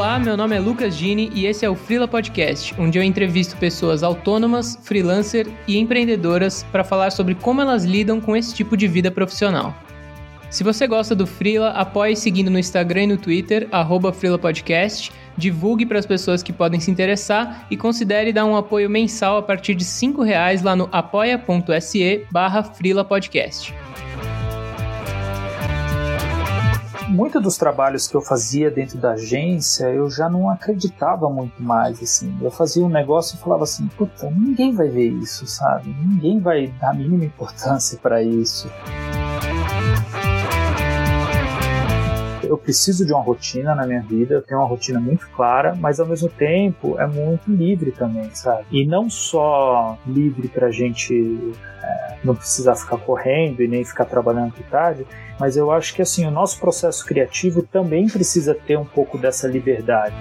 Olá, meu nome é Lucas Gini e esse é o Freela Podcast, onde eu entrevisto pessoas autônomas, freelancer e empreendedoras para falar sobre como elas lidam com esse tipo de vida profissional. Se você gosta do Freela, apoie seguindo no Instagram e no Twitter, arroba Podcast, divulgue para as pessoas que podem se interessar e considere dar um apoio mensal a partir de R$ reais lá no apoia.se barra Podcast. Muitos dos trabalhos que eu fazia dentro da agência, eu já não acreditava muito mais, assim. Eu fazia um negócio e falava assim, puta, ninguém vai ver isso, sabe? Ninguém vai dar a mínima importância para isso. eu preciso de uma rotina na minha vida, eu tenho uma rotina muito clara, mas ao mesmo tempo é muito livre também, sabe? E não só livre pra gente não precisar ficar correndo e nem ficar trabalhando de tarde, mas eu acho que assim, o nosso processo criativo também precisa ter um pouco dessa liberdade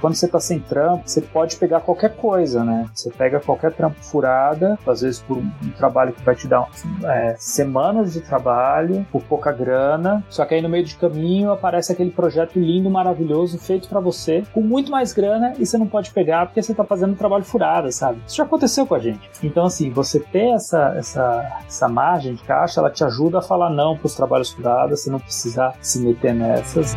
quando você está sem trampo, você pode pegar qualquer coisa, né? Você pega qualquer trampo furada, às vezes por um trabalho que vai te dar é, semanas de trabalho, por pouca grana, só que aí no meio de caminho aparece aquele projeto lindo, maravilhoso, feito para você, com muito mais grana e você não pode pegar porque você está fazendo trabalho furado, sabe? Isso já aconteceu com a gente. Então, assim, você ter essa, essa, essa margem de caixa, ela te ajuda a falar não para os trabalhos furados, você não precisar se meter nessas.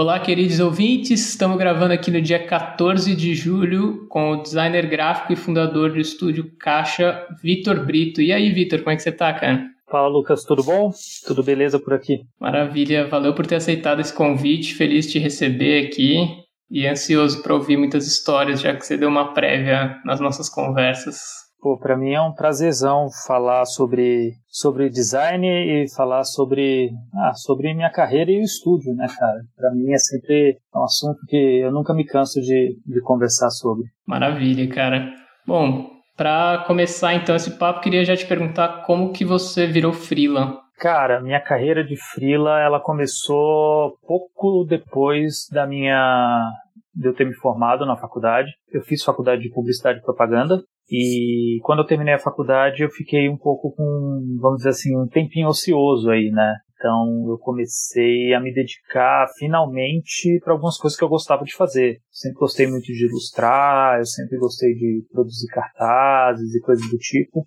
Olá, queridos ouvintes. Estamos gravando aqui no dia 14 de julho com o designer gráfico e fundador do estúdio Caixa, Vitor Brito. E aí, Vitor, como é que você tá, cara? Fala, Lucas, tudo bom? Tudo beleza por aqui? Maravilha, valeu por ter aceitado esse convite. Feliz de te receber aqui e ansioso para ouvir muitas histórias, já que você deu uma prévia nas nossas conversas. Pô, para mim é um prazerzão falar sobre, sobre design e falar sobre, ah, sobre minha carreira e o estúdio, né, cara? Para mim é sempre um assunto que eu nunca me canso de, de conversar sobre. Maravilha, cara. Bom, para começar então esse papo, queria já te perguntar como que você virou freela. Cara, minha carreira de freela, ela começou pouco depois da minha de eu ter me formado na faculdade. Eu fiz faculdade de publicidade e propaganda e quando eu terminei a faculdade, eu fiquei um pouco com, vamos dizer assim, um tempinho ocioso aí, né? Então eu comecei a me dedicar finalmente para algumas coisas que eu gostava de fazer. Sempre gostei muito de ilustrar, eu sempre gostei de produzir cartazes e coisas do tipo.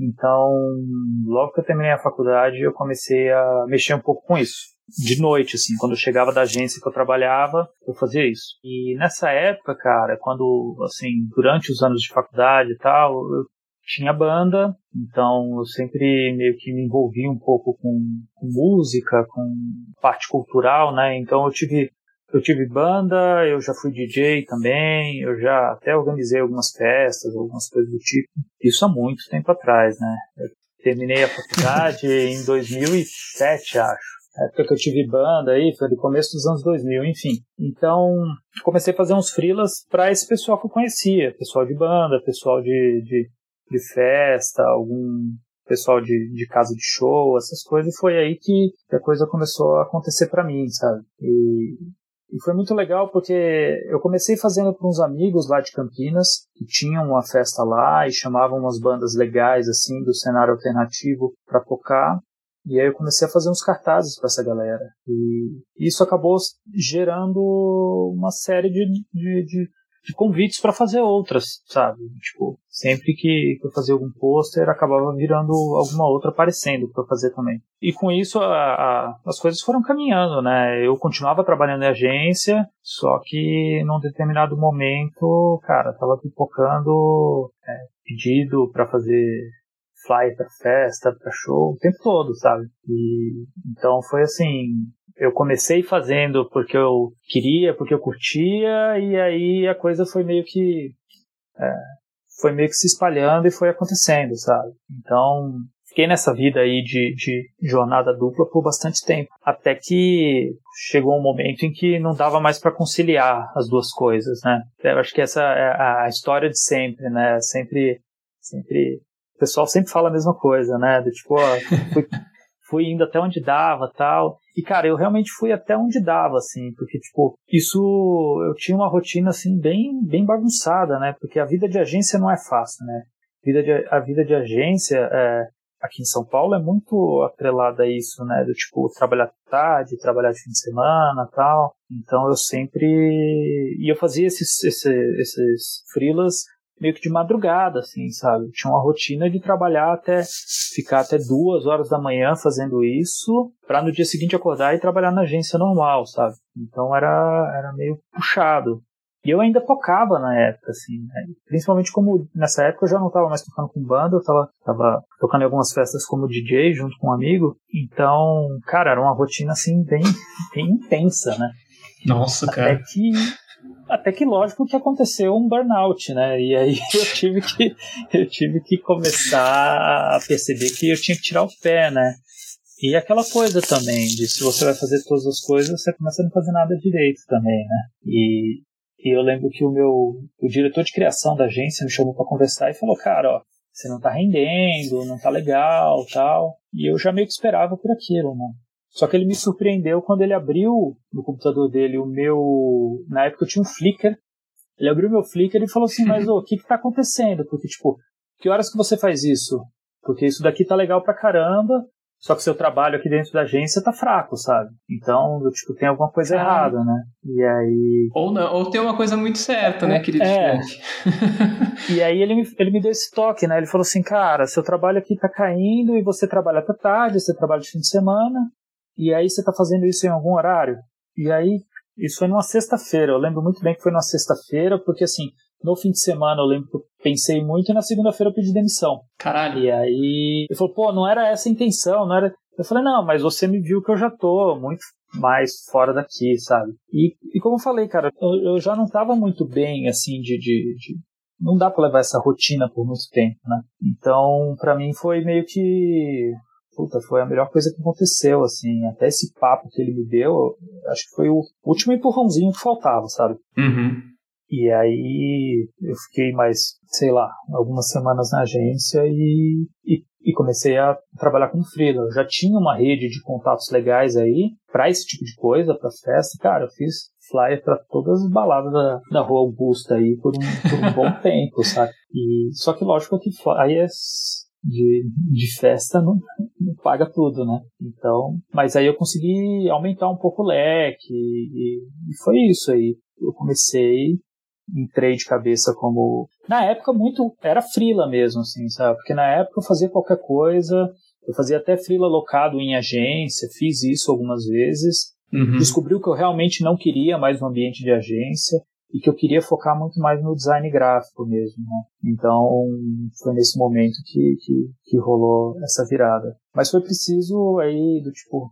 Então, logo que eu terminei a faculdade, eu comecei a mexer um pouco com isso de noite, assim, quando eu chegava da agência que eu trabalhava, eu fazia isso. E nessa época, cara, quando, assim, durante os anos de faculdade e tal, eu tinha banda, então eu sempre meio que me envolvi um pouco com, com música, com parte cultural, né? Então eu tive eu tive banda, eu já fui DJ também, eu já até organizei algumas festas, algumas coisas do tipo. Isso há muito tempo atrás, né? Eu terminei a faculdade em 2007, acho época que eu tive banda aí, foi do começo dos anos 2000, enfim. Então, comecei a fazer uns freelas para esse pessoal que eu conhecia, pessoal de banda, pessoal de, de, de festa, algum pessoal de, de casa de show, essas coisas, e foi aí que a coisa começou a acontecer para mim, sabe? E, e foi muito legal porque eu comecei fazendo para uns amigos lá de Campinas, que tinham uma festa lá e chamavam umas bandas legais, assim, do cenário alternativo para tocar. E aí eu comecei a fazer uns cartazes para essa galera. E isso acabou gerando uma série de, de, de, de convites para fazer outras, sabe? Tipo, sempre que eu fazia algum pôster, acabava virando alguma outra aparecendo para fazer também. E com isso a, a, as coisas foram caminhando, né? Eu continuava trabalhando em agência, só que num determinado momento, cara, tava pipocando é, pedido para fazer flyer pra festa, pra show, o tempo todo, sabe? E então foi assim, eu comecei fazendo porque eu queria, porque eu curtia, e aí a coisa foi meio que é, foi meio que se espalhando e foi acontecendo, sabe? Então fiquei nessa vida aí de, de jornada dupla por bastante tempo, até que chegou um momento em que não dava mais para conciliar as duas coisas, né? Eu acho que essa é a história de sempre, né? Sempre sempre o pessoal sempre fala a mesma coisa, né? Do tipo, ó, fui, fui indo até onde dava tal. E, cara, eu realmente fui até onde dava, assim, porque, tipo, isso eu tinha uma rotina, assim, bem, bem bagunçada, né? Porque a vida de agência não é fácil, né? A vida de, a vida de agência é, aqui em São Paulo é muito atrelada a isso, né? Do tipo, trabalhar tarde, trabalhar de fim de semana tal. Então eu sempre. E eu fazia esses, esses, esses freelas meio que de madrugada, assim, sabe? Tinha uma rotina de trabalhar até ficar até duas horas da manhã fazendo isso, para no dia seguinte acordar e trabalhar na agência normal, sabe? Então era, era meio puxado. E eu ainda tocava na época, assim, né? principalmente como nessa época eu já não estava mais tocando com banda, eu estava tava tocando em algumas festas como DJ junto com um amigo. Então, cara, era uma rotina assim bem, bem intensa, né? Nossa, cara. Até que até que lógico que aconteceu um burnout, né? E aí eu tive que eu tive que começar a perceber que eu tinha que tirar o pé, né? E aquela coisa também de se você vai fazer todas as coisas, você começa a não fazer nada direito também, né? E, e eu lembro que o meu o diretor de criação da agência me chamou para conversar e falou, cara, ó, você não tá rendendo, não tá legal, tal. E eu já meio que esperava por aquilo, né? Só que ele me surpreendeu quando ele abriu no computador dele o meu. Na época eu tinha um Flickr. Ele abriu meu Flickr e falou assim: Mas o que que tá acontecendo? Porque, tipo, que horas que você faz isso? Porque isso daqui tá legal pra caramba, só que seu trabalho aqui dentro da agência tá fraco, sabe? Então, tipo, tem alguma coisa ah. errada, né? E aí. Ou não, ou tem uma coisa muito certa, né, querido? É. e aí ele me, ele me deu esse toque, né? Ele falou assim, cara, seu trabalho aqui tá caindo e você trabalha até tarde, você trabalha de fim de semana, e aí você está fazendo isso em algum horário? E aí, isso foi numa sexta-feira. Eu lembro muito bem que foi numa sexta-feira, porque assim, no fim de semana eu lembro que eu pensei muito e na segunda-feira eu pedi demissão. Caralho. E aí, ele falou, pô, não era essa a intenção, não era. Eu falei, não, mas você me viu que eu já tô muito mais fora daqui, sabe? E, e como eu falei, cara, eu, eu já não tava muito bem, assim, de, de, de não dá para levar essa rotina por muito tempo, né? Então, para mim foi meio que puta, foi a melhor coisa que aconteceu, assim, até esse papo que ele me deu, acho que foi o último empurrãozinho que faltava, sabe? Uhum. E aí eu fiquei mais, sei lá, algumas semanas na agência e, e, e comecei a trabalhar com freela. Eu já tinha uma rede de contatos legais aí para esse tipo de coisa, para festa. Cara, eu fiz flyer para todas as baladas da, da Rua Augusta aí por um, por um bom tempo, sabe? E, só que lógico que aí é de, de festa não, não, paga tudo, né? Então, mas aí eu consegui aumentar um pouco o leque e, e foi isso aí. Eu comecei, entrei de cabeça como na época muito era frila mesmo, assim, sabe? Porque na época eu fazia qualquer coisa, eu fazia até frila locado em agência, fiz isso algumas vezes. Uhum. Descobri o que eu realmente não queria mais no ambiente de agência e que eu queria focar muito mais no design gráfico mesmo, né? Então foi nesse momento que, que, que, rolou essa virada. Mas foi preciso aí do tipo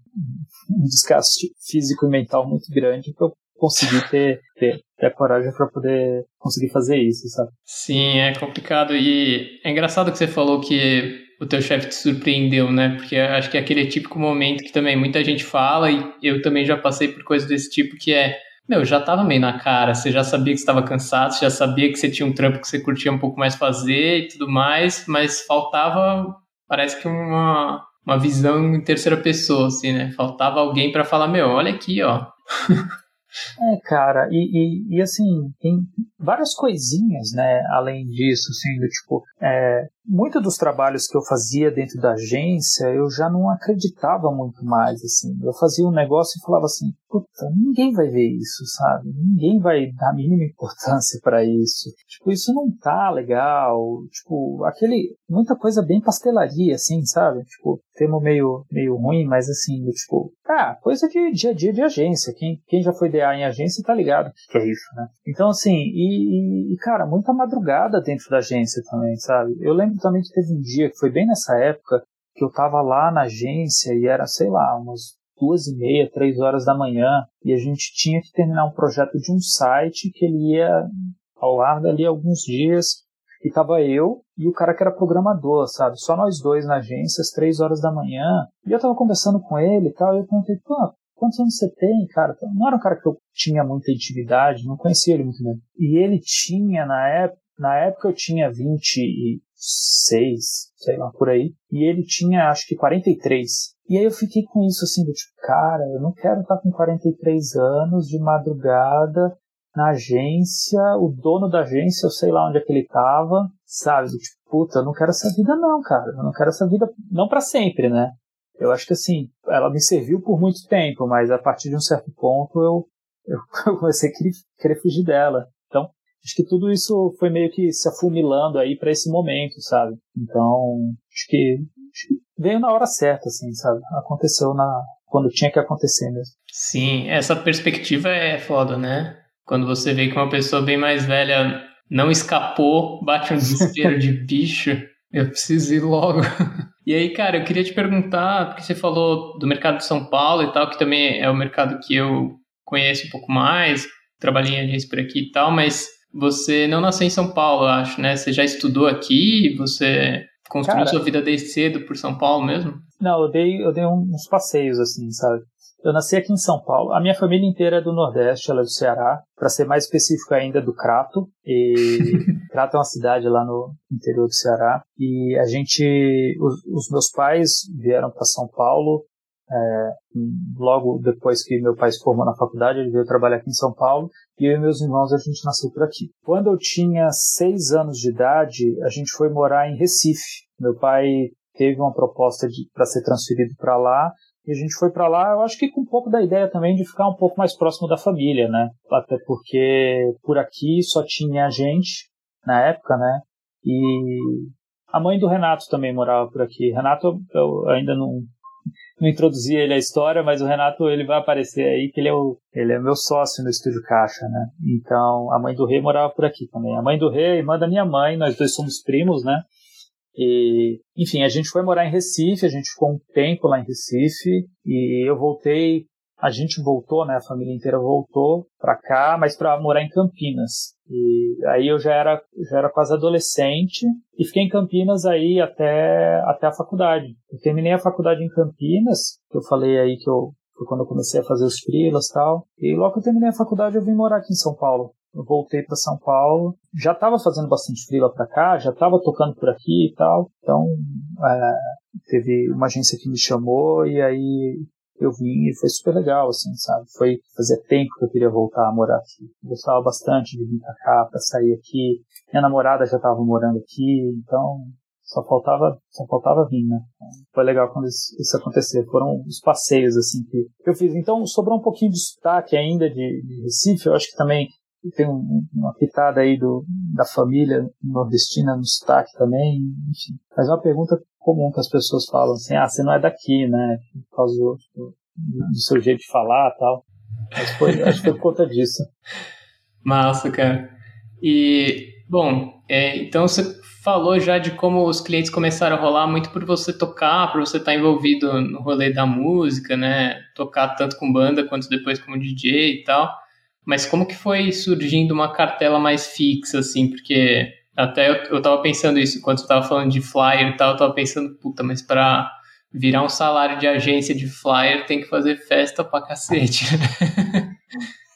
um desgaste físico e mental muito grande para eu conseguir ter, ter, ter coragem para poder conseguir fazer isso, sabe? Sim, é complicado e é engraçado que você falou que o teu chefe te surpreendeu, né? Porque acho que é aquele típico momento que também muita gente fala e eu também já passei por coisas desse tipo que é meu, já tava meio na cara, você já sabia que estava cansado, você já sabia que você tinha um trampo que você curtia um pouco mais fazer e tudo mais, mas faltava, parece que uma, uma visão em terceira pessoa, assim, né? Faltava alguém para falar, meu, olha aqui, ó. É, cara, e, e, e, assim, tem várias coisinhas, né, além disso, assim, do tipo, é, muito dos trabalhos que eu fazia dentro da agência, eu já não acreditava muito mais, assim. Eu fazia um negócio e falava assim, puta, ninguém vai ver isso, sabe? Ninguém vai dar a mínima importância para isso. Tipo, isso não tá legal. Tipo, aquele, muita coisa bem pastelaria, assim, sabe? Tipo, termo meio, meio ruim, mas assim, do tipo, ah, coisa de dia a dia de agência. Quem, quem já foi DA em agência tá ligado que é isso, né? Então, assim, e, e, cara, muita madrugada dentro da agência também, sabe? Eu lembro lembro também que teve um dia, que foi bem nessa época, que eu tava lá na agência e era, sei lá, umas duas e meia, três horas da manhã, e a gente tinha que terminar um projeto de um site que ele ia ao ar dali alguns dias, e tava eu e o cara que era programador, sabe? Só nós dois na agência, às três horas da manhã, e eu tava conversando com ele e tal, e eu perguntei, pô, quantos anos você tem, cara? Não era um cara que eu tinha muita intimidade, não conhecia ele muito bem. E ele tinha, na época, na época eu tinha 20 seis, sei lá, por aí. E ele tinha, acho que 43. E aí eu fiquei com isso assim, do tipo, cara, eu não quero estar com 43 anos de madrugada na agência, o dono da agência, eu sei lá onde é que ele tava, sabe? Do tipo, puta, eu não quero essa vida não, cara. Eu não quero essa vida, não para sempre, né? Eu acho que assim, ela me serviu por muito tempo, mas a partir de um certo ponto eu, eu comecei a querer, querer fugir dela. Acho que tudo isso foi meio que se afumilando aí para esse momento, sabe? Então, acho que, acho que veio na hora certa, assim, sabe? Aconteceu na quando tinha que acontecer mesmo. Sim, essa perspectiva é foda, né? Quando você vê que uma pessoa bem mais velha não escapou, bate um desespero de bicho, eu preciso ir logo. E aí, cara, eu queria te perguntar, porque você falou do mercado de São Paulo e tal, que também é o mercado que eu conheço um pouco mais, trabalhei em agência por aqui e tal, mas você não nasceu em São Paulo, eu acho, né? Você já estudou aqui? Você construiu Cara, sua vida desde cedo por São Paulo mesmo? Não, eu dei, eu dei uns passeios, assim, sabe? Eu nasci aqui em São Paulo. A minha família inteira é do Nordeste, ela é do Ceará. Para ser mais específico ainda, do Crato. E Crato é uma cidade lá no interior do Ceará. E a gente, os, os meus pais vieram para São Paulo é, logo depois que meu pai se formou na faculdade, ele veio trabalhar aqui em São Paulo e eu e meus irmãos a gente nasceu por aqui. Quando eu tinha seis anos de idade, a gente foi morar em Recife. Meu pai teve uma proposta para ser transferido para lá e a gente foi para lá, eu acho que com um pouco da ideia também de ficar um pouco mais próximo da família, né? Até porque por aqui só tinha a gente na época, né? E a mãe do Renato também morava por aqui. Renato, eu ainda não, não introduzi ele à história, mas o Renato ele vai aparecer aí que ele é o ele é meu sócio no estúdio Caixa, né? Então a mãe do Rei morava por aqui também. A mãe do Rei é irmã da minha mãe, nós dois somos primos, né? E, enfim, a gente foi morar em Recife, a gente ficou um tempo lá em Recife e eu voltei, a gente voltou, né, a família inteira voltou para cá, mas para morar em Campinas. E aí eu já era, já era quase adolescente e fiquei em Campinas aí até, até a faculdade. Eu terminei a faculdade em Campinas, que eu falei aí que eu foi quando eu comecei a fazer os frilas tal. E logo que eu terminei a faculdade eu vim morar aqui em São Paulo eu voltei para São Paulo, já estava fazendo bastante freela para cá, já estava tocando por aqui e tal, então é, teve uma agência que me chamou e aí eu vim e foi super legal, assim, sabe? Foi fazia tempo que eu queria voltar a morar aqui. Eu gostava bastante de vir para cá, para sair aqui. Minha namorada já estava morando aqui, então só faltava só faltava vir, né? Foi legal quando isso, isso. Foram os passeios assim que eu fiz. Então sobrou um pouquinho de sotaque ainda de, de Recife. Eu acho que também tem um, uma pitada aí do, da família nordestina no sotaque também, enfim. Mas é uma pergunta comum que as pessoas falam assim, ah, você não é daqui, né? Por causa do, do, seu jeito de falar tal. Mas foi, acho que foi por conta disso. Massa, cara. E, bom, é, então você falou já de como os clientes começaram a rolar muito por você tocar, por você estar envolvido no rolê da música, né? Tocar tanto com banda quanto depois como DJ e tal. Mas como que foi surgindo uma cartela mais fixa, assim? Porque até eu, eu tava pensando isso, enquanto você tava falando de flyer e tal, eu tava pensando, puta, mas para virar um salário de agência de flyer tem que fazer festa pra cacete.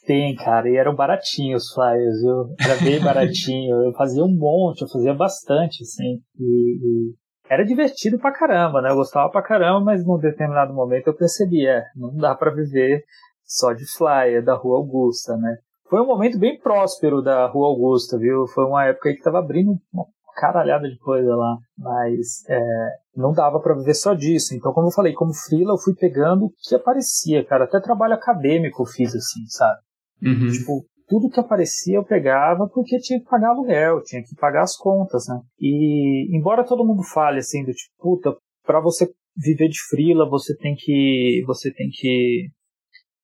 Tem, cara, e eram baratinhos os flyers, viu? Era bem baratinho. Eu fazia um monte, eu fazia bastante, assim. E, e, era divertido pra caramba, né? Eu gostava pra caramba, mas num determinado momento eu percebi, é, não dá para viver só de flyer da Rua Augusta, né? Foi um momento bem próspero da Rua Augusta, viu? Foi uma época aí que tava abrindo uma caralhada de coisa lá, mas é, não dava para viver só disso. Então, como eu falei, como freela, eu fui pegando o que aparecia, cara. Até trabalho acadêmico eu fiz assim, sabe? Uhum. Tipo, tudo que aparecia eu pegava porque tinha que pagar aluguel, tinha que pagar as contas, né? E embora todo mundo fale assim do tipo, puta, para você viver de frila, você tem que você tem que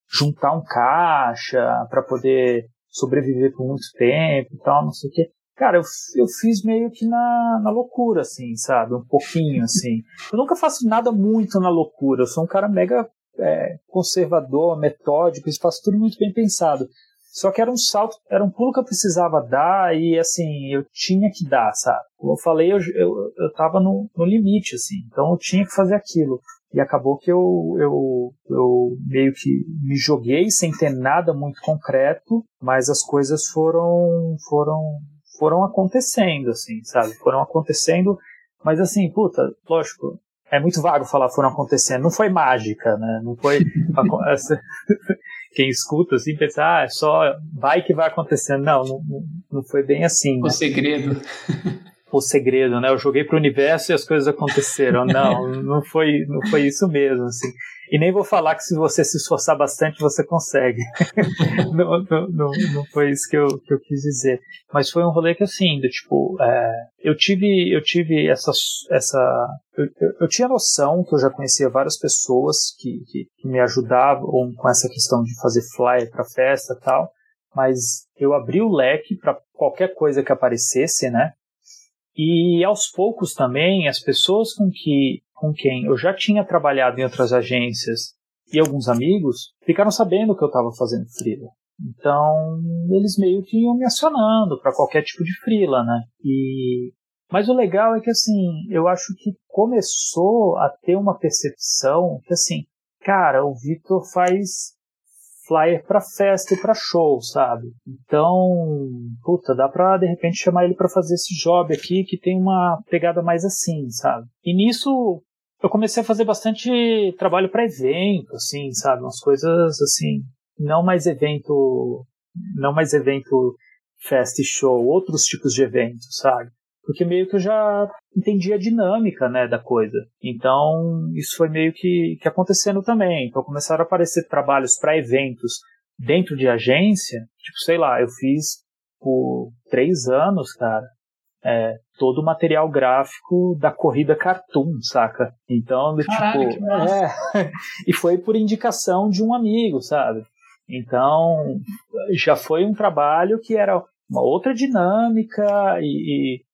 juntar um caixa para poder sobreviver por muito tempo e tal, não sei o quê. Cara, eu, eu fiz meio que na, na loucura, assim, sabe? Um pouquinho, assim. Eu nunca faço nada muito na loucura. Eu sou um cara mega é, conservador, metódico, isso faço tudo muito bem pensado. Só que era um salto, era um pulo que eu precisava dar e, assim, eu tinha que dar, sabe? Como eu falei, eu, eu, eu tava no, no limite, assim. Então eu tinha que fazer aquilo. E acabou que eu, eu, eu meio que me joguei sem ter nada muito concreto, mas as coisas foram, foram, foram acontecendo, assim, sabe? Foram acontecendo, mas assim, puta, lógico, é muito vago falar foram acontecendo. Não foi mágica, né? Não foi. Quem escuta assim pensa, ah, é só vai que vai acontecendo. Não, não, não foi bem assim. O né? segredo. O segredo, né? Eu joguei pro universo e as coisas aconteceram. Não, não foi, não foi isso mesmo, assim. E nem vou falar que se você se esforçar bastante, você consegue. não, não, não, não, foi isso que eu, que eu quis dizer. Mas foi um rolê que, assim, do, tipo, é, eu tive, eu tive essa, essa eu, eu, eu, tinha noção que eu já conhecia várias pessoas que, que, que me ajudavam com essa questão de fazer flyer para festa e tal, mas eu abri o leque para qualquer coisa que aparecesse, né? E aos poucos também, as pessoas com que com quem eu já tinha trabalhado em outras agências e alguns amigos ficaram sabendo que eu estava fazendo freela. Então, eles meio que iam me acionando para qualquer tipo de freela, né? E mas o legal é que assim, eu acho que começou a ter uma percepção que assim, cara, o Vitor faz flyer para festa e para show, sabe? Então, puta, dá pra de repente chamar ele para fazer esse job aqui que tem uma pegada mais assim, sabe? E nisso eu comecei a fazer bastante trabalho para evento, assim, sabe? Umas coisas assim, não mais evento, não mais evento fest show, outros tipos de eventos, sabe? Porque meio que eu já entendi a dinâmica, né, da coisa. Então, isso foi meio que, que acontecendo também. Então, começaram a aparecer trabalhos para eventos dentro de agência. Tipo, sei lá, eu fiz por três anos, cara, é, todo o material gráfico da corrida Cartoon, saca? Então, Caralho, tipo, é, e foi por indicação de um amigo, sabe? Então, já foi um trabalho que era uma outra dinâmica e, e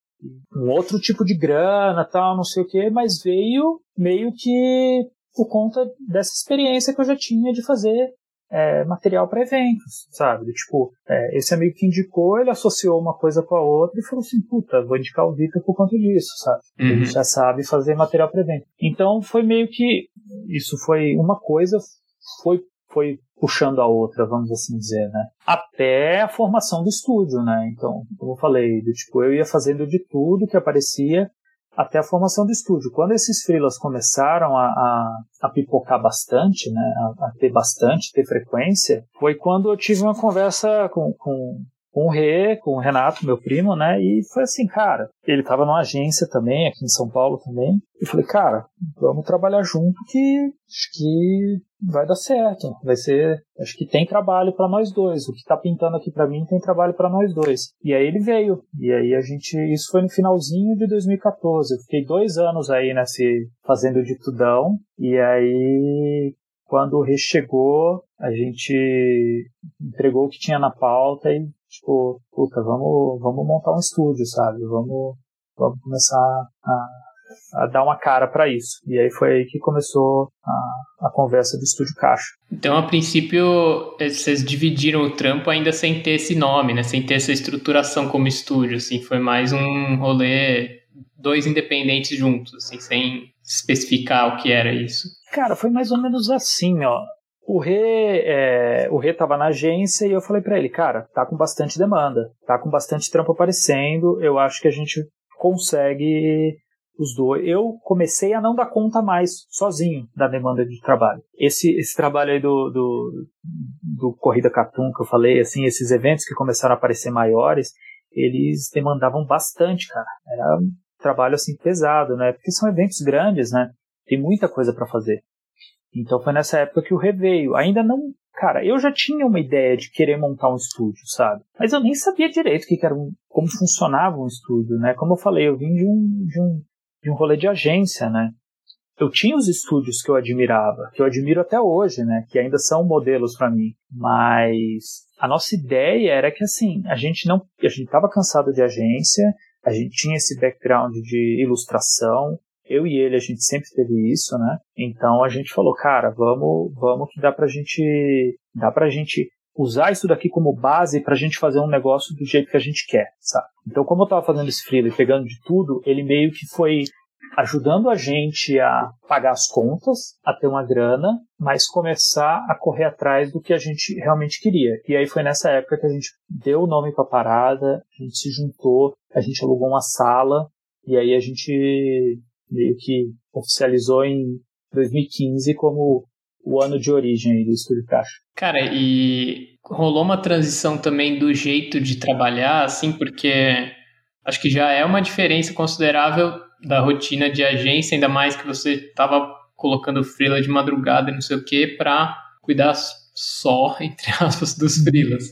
um outro tipo de grana, tal, não sei o que, mas veio meio que por conta dessa experiência que eu já tinha de fazer é, material para eventos, sabe? Tipo, é, esse amigo que indicou, ele associou uma coisa com a outra e falou assim, puta, vou indicar o Vitor por conta disso, sabe? Uhum. Ele já sabe fazer material para evento. Então foi meio que, isso foi uma coisa, foi, foi puxando a outra, vamos assim dizer, né? Até a formação do estúdio, né? Então, como eu falei, do, tipo, eu ia fazendo de tudo que aparecia até a formação do estúdio. Quando esses freelas começaram a, a, a pipocar bastante, né, a, a, ter bastante, ter frequência, foi quando eu tive uma conversa com, com, com o Rê, com o Renato, meu primo, né? E foi assim, cara, ele estava numa agência também, aqui em São Paulo também. E falei, cara, vamos trabalhar junto que acho que vai dar certo. Vai ser, acho que tem trabalho para nós dois. O que tá pintando aqui para mim tem trabalho para nós dois. E aí ele veio. E aí a gente, isso foi no finalzinho de 2014. Eu fiquei dois anos aí nesse fazendo de tudão. E aí quando o Rê chegou, a gente entregou o que tinha na pauta e tipo, puta, vamos, vamos montar um estúdio, sabe? Vamos, vamos começar a, a dar uma cara para isso. E aí foi aí que começou a, a conversa do Estúdio Caixa. Então, a princípio, vocês dividiram o trampo ainda sem ter esse nome, né? Sem ter essa estruturação como estúdio, assim. Foi mais um rolê, dois independentes juntos, assim, sem especificar o que era isso. Cara, foi mais ou menos assim, ó. O Rê, é, o Rê tava na agência e eu falei para ele, cara, tá com bastante demanda, tá com bastante trampo aparecendo, eu acho que a gente consegue os dois. Eu comecei a não dar conta mais sozinho da demanda de trabalho. Esse, esse trabalho aí do, do, do Corrida Catum que eu falei, assim, esses eventos que começaram a aparecer maiores, eles demandavam bastante, cara. Era trabalho assim pesado, né? Porque são eventos grandes, né? Tem muita coisa para fazer. Então foi nessa época que o reveio. Ainda não. Cara, eu já tinha uma ideia de querer montar um estúdio, sabe? Mas eu nem sabia direito que era um, como funcionava um estúdio, né? Como eu falei, eu vim de um, de um, de um rolê de agência, né? Eu tinha os estúdios que eu admirava, que eu admiro até hoje, né? Que ainda são modelos para mim. Mas a nossa ideia era que assim, a gente não. A gente estava cansado de agência, a gente tinha esse background de ilustração, eu e ele, a gente sempre teve isso, né? Então a gente falou, cara, vamos, vamos que dá pra gente, dá pra gente usar isso daqui como base pra gente fazer um negócio do jeito que a gente quer, sabe? Então, como eu tava fazendo esse freela e pegando de tudo, ele meio que foi ajudando a gente a pagar as contas, a ter uma grana, mas começar a correr atrás do que a gente realmente queria. E aí foi nessa época que a gente deu o nome para a parada, a gente se juntou, a gente alugou uma sala e aí a gente meio que oficializou em 2015 como o ano de origem do Estúdio Caixa. Cara, e rolou uma transição também do jeito de trabalhar, assim, porque acho que já é uma diferença considerável da rotina de agência, ainda mais que você estava colocando freela de madrugada e não sei o que, para cuidar só, entre aspas, dos freelas.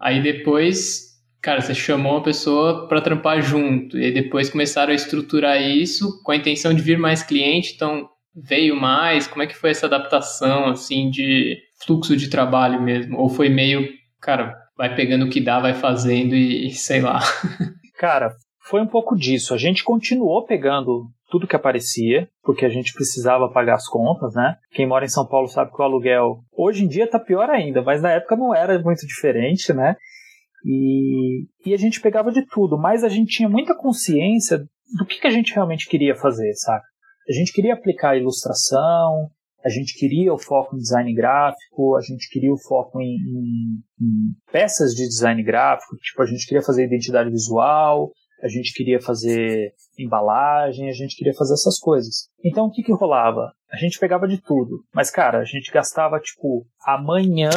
Aí depois, cara, você chamou uma pessoa para trampar junto, e depois começaram a estruturar isso com a intenção de vir mais cliente, então veio mais? Como é que foi essa adaptação, assim, de fluxo de trabalho mesmo? Ou foi meio, cara, vai pegando o que dá, vai fazendo e, e sei lá? Cara, foi um pouco disso. A gente continuou pegando tudo que aparecia, porque a gente precisava pagar as contas, né? Quem mora em São Paulo sabe que o aluguel hoje em dia tá pior ainda, mas na época não era muito diferente, né? E, e a gente pegava de tudo, mas a gente tinha muita consciência do que, que a gente realmente queria fazer, sabe? A gente queria aplicar ilustração, a gente queria o foco em design gráfico, a gente queria o foco em, em, em, peças de design gráfico, tipo, a gente queria fazer identidade visual, a gente queria fazer embalagem, a gente queria fazer essas coisas. Então o que que rolava? A gente pegava de tudo, mas cara, a gente gastava tipo amanhã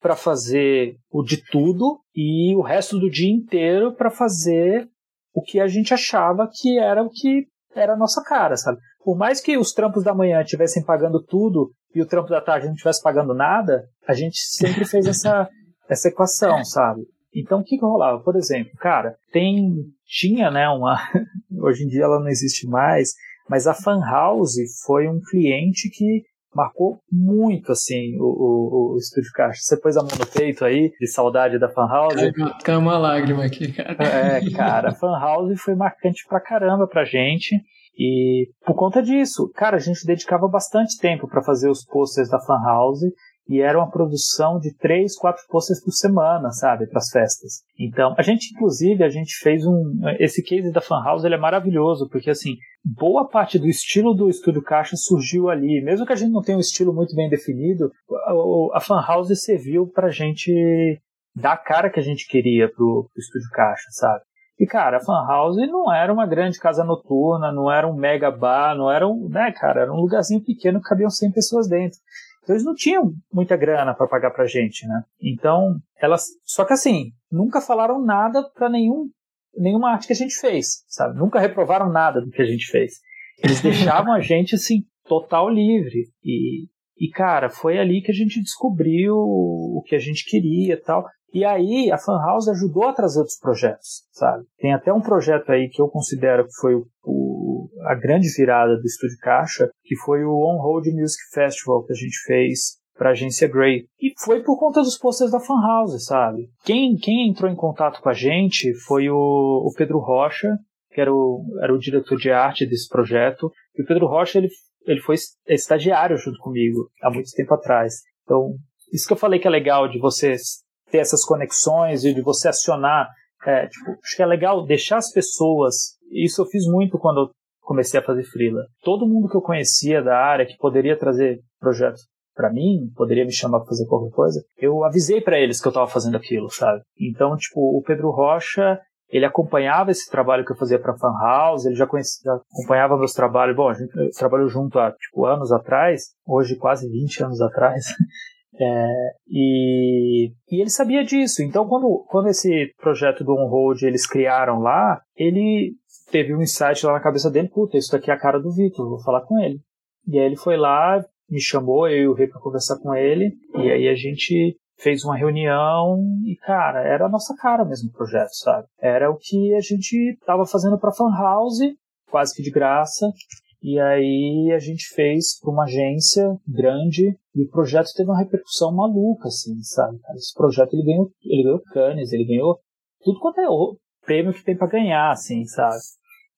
para fazer o de tudo e o resto do dia inteiro para fazer o que a gente achava que era o que era a nossa cara, sabe? Por mais que os trampos da manhã estivessem pagando tudo e o trampo da tarde não estivesse pagando nada, a gente sempre fez essa, essa equação, sabe? Então, o que, que rolava? Por exemplo, cara, tem, tinha, né, uma, hoje em dia ela não existe mais, mas a Fan House foi um cliente que marcou muito, assim, o, o, o Estúdio Caixa. Você pôs a mão no peito aí, de saudade da Fan House? Caiu uma lágrima aqui, cara. É, cara, a Fan House foi marcante pra caramba pra gente. E por conta disso, cara, a gente dedicava bastante tempo para fazer os posters da Fan House e era uma produção de três, quatro posters por semana, sabe, para as festas. Então, a gente inclusive a gente fez um esse case da Fan House, ele é maravilhoso, porque assim, boa parte do estilo do estúdio Caixa surgiu ali, mesmo que a gente não tenha um estilo muito bem definido, a, a Fan House serviu pra gente dar a cara que a gente queria pro, pro estúdio Caixa, sabe? E, cara, a Fan House não era uma grande casa noturna, não era um mega bar, não era um, né, cara, era um lugarzinho pequeno que cabiam 100 pessoas dentro. Então eles não tinham muita grana para pagar pra gente, né? Então, elas, só que assim, nunca falaram nada para nenhum nenhuma arte que a gente fez, sabe? Nunca reprovaram nada do que a gente fez. Eles deixavam a gente assim total livre e e cara, foi ali que a gente descobriu o que a gente queria, tal. E aí a Fan House ajudou a trazer outros projetos, sabe? Tem até um projeto aí que eu considero que foi o, o, a grande virada do Estúdio Caixa, que foi o On Road Music Festival que a gente fez para a agência Grey. E foi por conta dos posters da Fan House, sabe? Quem, quem entrou em contato com a gente foi o, o Pedro Rocha, que era o, era o diretor de arte desse projeto. E o Pedro Rocha, ele, ele foi estagiário junto comigo há muito tempo atrás. Então, isso que eu falei que é legal de vocês ter essas conexões e de você acionar. É, tipo, acho que é legal deixar as pessoas. Isso eu fiz muito quando comecei a fazer freela. Todo mundo que eu conhecia da área que poderia trazer projetos para mim, poderia me chamar para fazer qualquer coisa, eu avisei para eles que eu estava fazendo aquilo, sabe? Então, tipo, o Pedro Rocha, ele acompanhava esse trabalho que eu fazia para Fan House, ele já, conhecia, já acompanhava meus trabalhos. Bom, a gente trabalhou junto há tipo, anos atrás, hoje quase 20 anos atrás. É, e, e, ele sabia disso. Então, quando, quando esse projeto do On-Road eles criaram lá, ele teve um insight lá na cabeça dele: puta, isso daqui é a cara do Vitor, vou falar com ele. E aí ele foi lá, me chamou, eu e o Rei para conversar com ele, e aí a gente fez uma reunião e, cara, era a nossa cara mesmo o projeto, sabe? Era o que a gente tava fazendo pra Fan House, quase que de graça, e aí a gente fez para uma agência grande e o projeto teve uma repercussão maluca, assim, sabe? Esse projeto ele ganhou, ele ganhou Cannes, ele ganhou tudo quanto é prêmio que tem para ganhar, assim, sabe?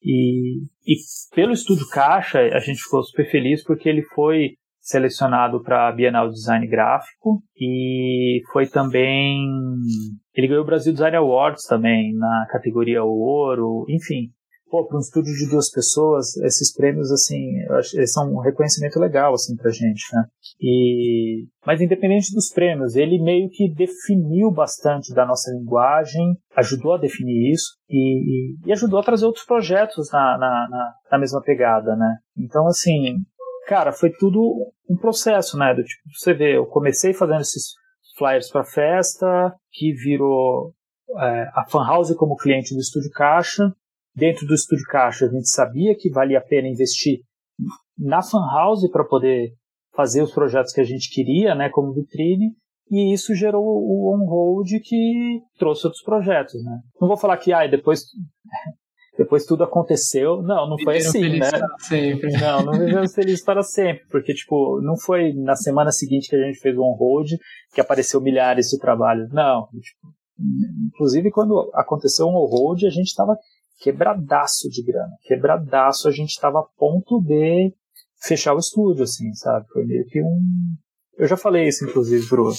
E, e pelo estúdio Caixa a gente ficou super feliz porque ele foi selecionado para Bienal Design Gráfico e foi também ele ganhou o Brasil Design Awards também na categoria ouro, enfim, pô, para um estúdio de duas pessoas, esses prêmios, assim, acho, eles são um reconhecimento legal, assim, pra gente, né? E, mas independente dos prêmios, ele meio que definiu bastante da nossa linguagem, ajudou a definir isso e, e, e ajudou a trazer outros projetos na, na, na, na mesma pegada, né? Então, assim, cara, foi tudo um processo, né? Do tipo, você vê, eu comecei fazendo esses flyers para festa, que virou é, a Fan House como cliente do Estúdio Caixa. Dentro do Estúdio Caixa, a gente sabia que valia a pena investir na Fan House para poder fazer os projetos que a gente queria, né, como vitrine. E isso gerou o on-hold que trouxe outros projetos, né? Não vou falar que, ah, depois depois tudo aconteceu. Não, não foi assim, né? Sempre. Não, não vivemos felizes para sempre, porque, tipo, não foi na semana seguinte que a gente fez o on-hold que apareceu milhares de trabalhos. Não. Tipo, inclusive, quando aconteceu um on-hold, a gente estava quebradaço de grana. Quebradaço, a gente estava a ponto de fechar o estúdio, assim, sabe? Foi meio que um... Eu já falei isso, inclusive, pro,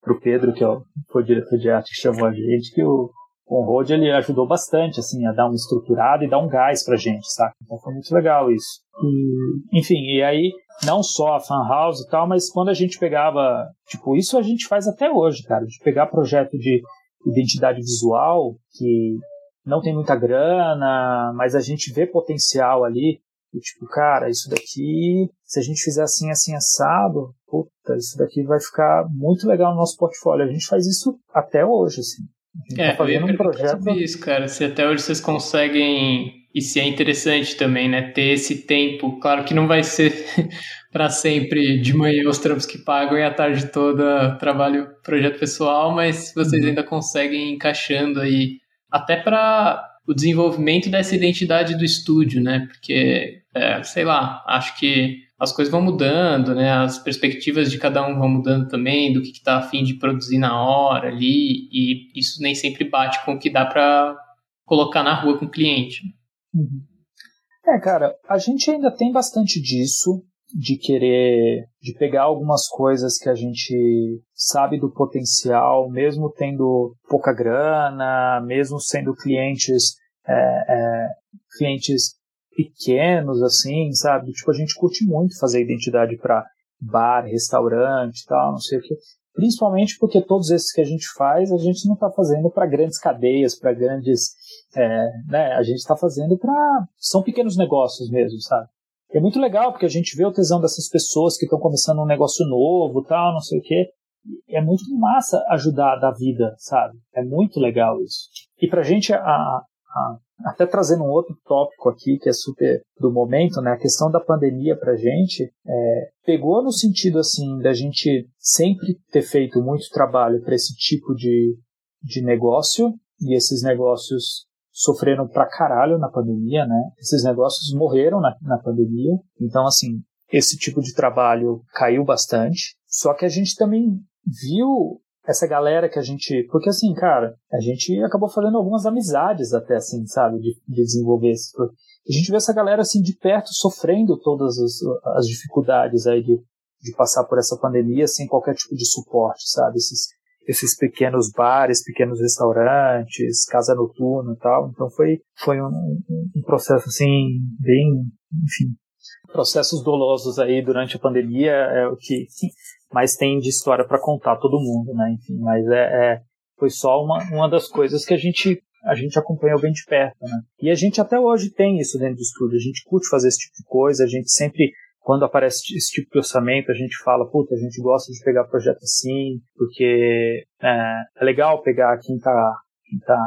pro Pedro, que é o, foi o diretor de arte que chamou a gente, que o, Road ele ajudou bastante assim a dar uma estruturada e dar um gás pra gente, sabe? Então foi muito legal isso. E, enfim, e aí não só a fan house e tal, mas quando a gente pegava, tipo, isso a gente faz até hoje, cara, de pegar projeto de identidade visual que não tem muita grana, mas a gente vê potencial ali, e tipo, cara, isso daqui, se a gente fizer assim, assim, assado, puta, isso daqui vai ficar muito legal no nosso portfólio. A gente faz isso até hoje, assim. É, tá fazendo um projeto. Sobre isso, cara. Se até hoje vocês conseguem, e se é interessante também, né, ter esse tempo. Claro que não vai ser para sempre de manhã os trampos que pagam e a tarde toda trabalho projeto pessoal, mas vocês uhum. ainda conseguem encaixando aí até para o desenvolvimento dessa identidade do estúdio, né? Porque, é, sei lá, acho que as coisas vão mudando, né? As perspectivas de cada um vão mudando também, do que está afim de produzir na hora ali, e isso nem sempre bate com o que dá para colocar na rua com o cliente. Uhum. É, cara, a gente ainda tem bastante disso, de querer, de pegar algumas coisas que a gente sabe do potencial, mesmo tendo pouca grana, mesmo sendo clientes, é, é, clientes pequenos, assim, sabe? Tipo, a gente curte muito fazer identidade para bar, restaurante tal, não sei o que. Principalmente porque todos esses que a gente faz, a gente não está fazendo para grandes cadeias, para grandes. É, né? A gente está fazendo para. São pequenos negócios mesmo, sabe? É muito legal porque a gente vê o tesão dessas pessoas que estão começando um negócio novo, tal, não sei o quê. É muito massa ajudar da vida, sabe? É muito legal isso. E pra gente, a, a, até trazendo um outro tópico aqui que é super do momento, né? A questão da pandemia pra gente é, pegou no sentido assim da gente sempre ter feito muito trabalho para esse tipo de, de negócio e esses negócios sofreram pra caralho na pandemia, né? Esses negócios morreram na, na pandemia. Então, assim, esse tipo de trabalho caiu bastante. Só que a gente também viu essa galera que a gente. Porque assim, cara, a gente acabou fazendo algumas amizades até, assim, sabe, de, de desenvolver esse. A gente vê essa galera assim de perto sofrendo todas as, as dificuldades aí de, de passar por essa pandemia sem qualquer tipo de suporte, sabe? Esses, esses pequenos bares, pequenos restaurantes, casa noturna e tal. Então foi, foi um, um processo assim, bem, enfim, processos dolosos aí durante a pandemia é o que mais tem de história para contar todo mundo, né? Enfim, mas é, é, foi só uma, uma das coisas que a gente a gente acompanhou bem de perto, né? E a gente até hoje tem isso dentro do estúdio. A gente curte fazer esse tipo de coisa. A gente sempre, quando aparece esse tipo de orçamento, a gente fala, puta, a gente gosta de pegar projeto assim, porque é, é legal pegar quem tá, quem tá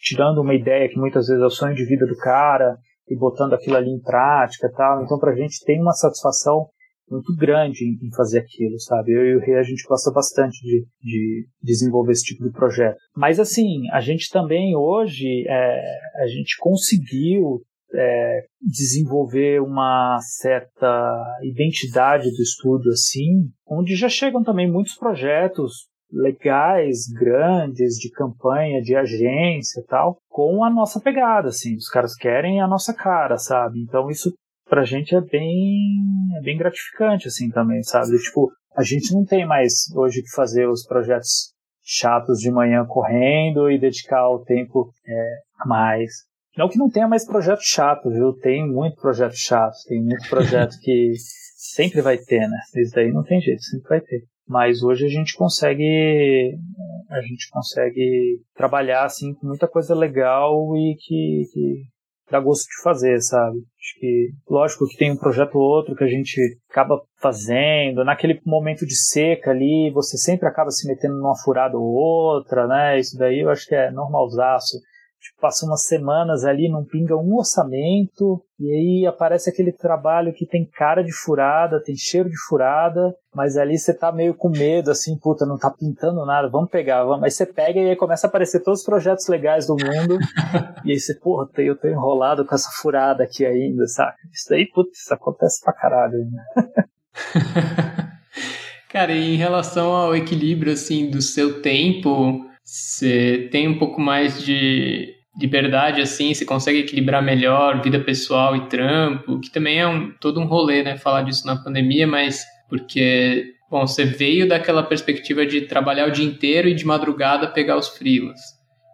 tirando uma ideia que muitas vezes é o sonho de vida do cara e botando aquilo ali em prática, tal. Então, pra gente tem uma satisfação muito grande em, fazer aquilo, sabe? Eu e o Rei, a gente gosta bastante de, de desenvolver esse tipo de projeto. Mas, assim, a gente também hoje, é, a gente conseguiu é, desenvolver uma certa identidade do estúdio, assim, onde já chegam também muitos projetos legais, grandes, de campanha, de agência tal, com a nossa pegada, assim, os caras querem a nossa cara, sabe? Então isso pra gente é bem, é bem gratificante, assim, também, sabe? Tipo, a gente não tem mais hoje que fazer os projetos chatos de manhã correndo e dedicar o tempo é, a mais. Não que não tenha mais projeto chato, viu? Tem muito projeto chato, tem muito projeto que sempre vai ter, né? Isso daí não tem jeito, sempre vai ter. Mas hoje a gente consegue a gente consegue trabalhar assim com muita coisa legal e que, que dá gosto de fazer, sabe? Acho que, lógico que tem um projeto ou outro que a gente acaba fazendo, naquele momento de seca ali, você sempre acaba se metendo numa furada ou outra, né? Isso daí eu acho que é normalzaço tipo, passa umas semanas ali, não pinga um orçamento, e aí aparece aquele trabalho que tem cara de furada, tem cheiro de furada, mas ali você tá meio com medo, assim, puta, não tá pintando nada, vamos pegar, vamos. Aí você pega e aí começa a aparecer todos os projetos legais do mundo, e aí você, porra, eu tô enrolado com essa furada aqui ainda, saca? Isso daí, putz, isso acontece pra caralho ainda. Cara, e em relação ao equilíbrio, assim, do seu tempo, você tem um pouco mais de liberdade, assim, você consegue equilibrar melhor vida pessoal e trampo, que também é um, todo um rolê, né, falar disso na pandemia, mas porque, bom, você veio daquela perspectiva de trabalhar o dia inteiro e de madrugada pegar os frilas.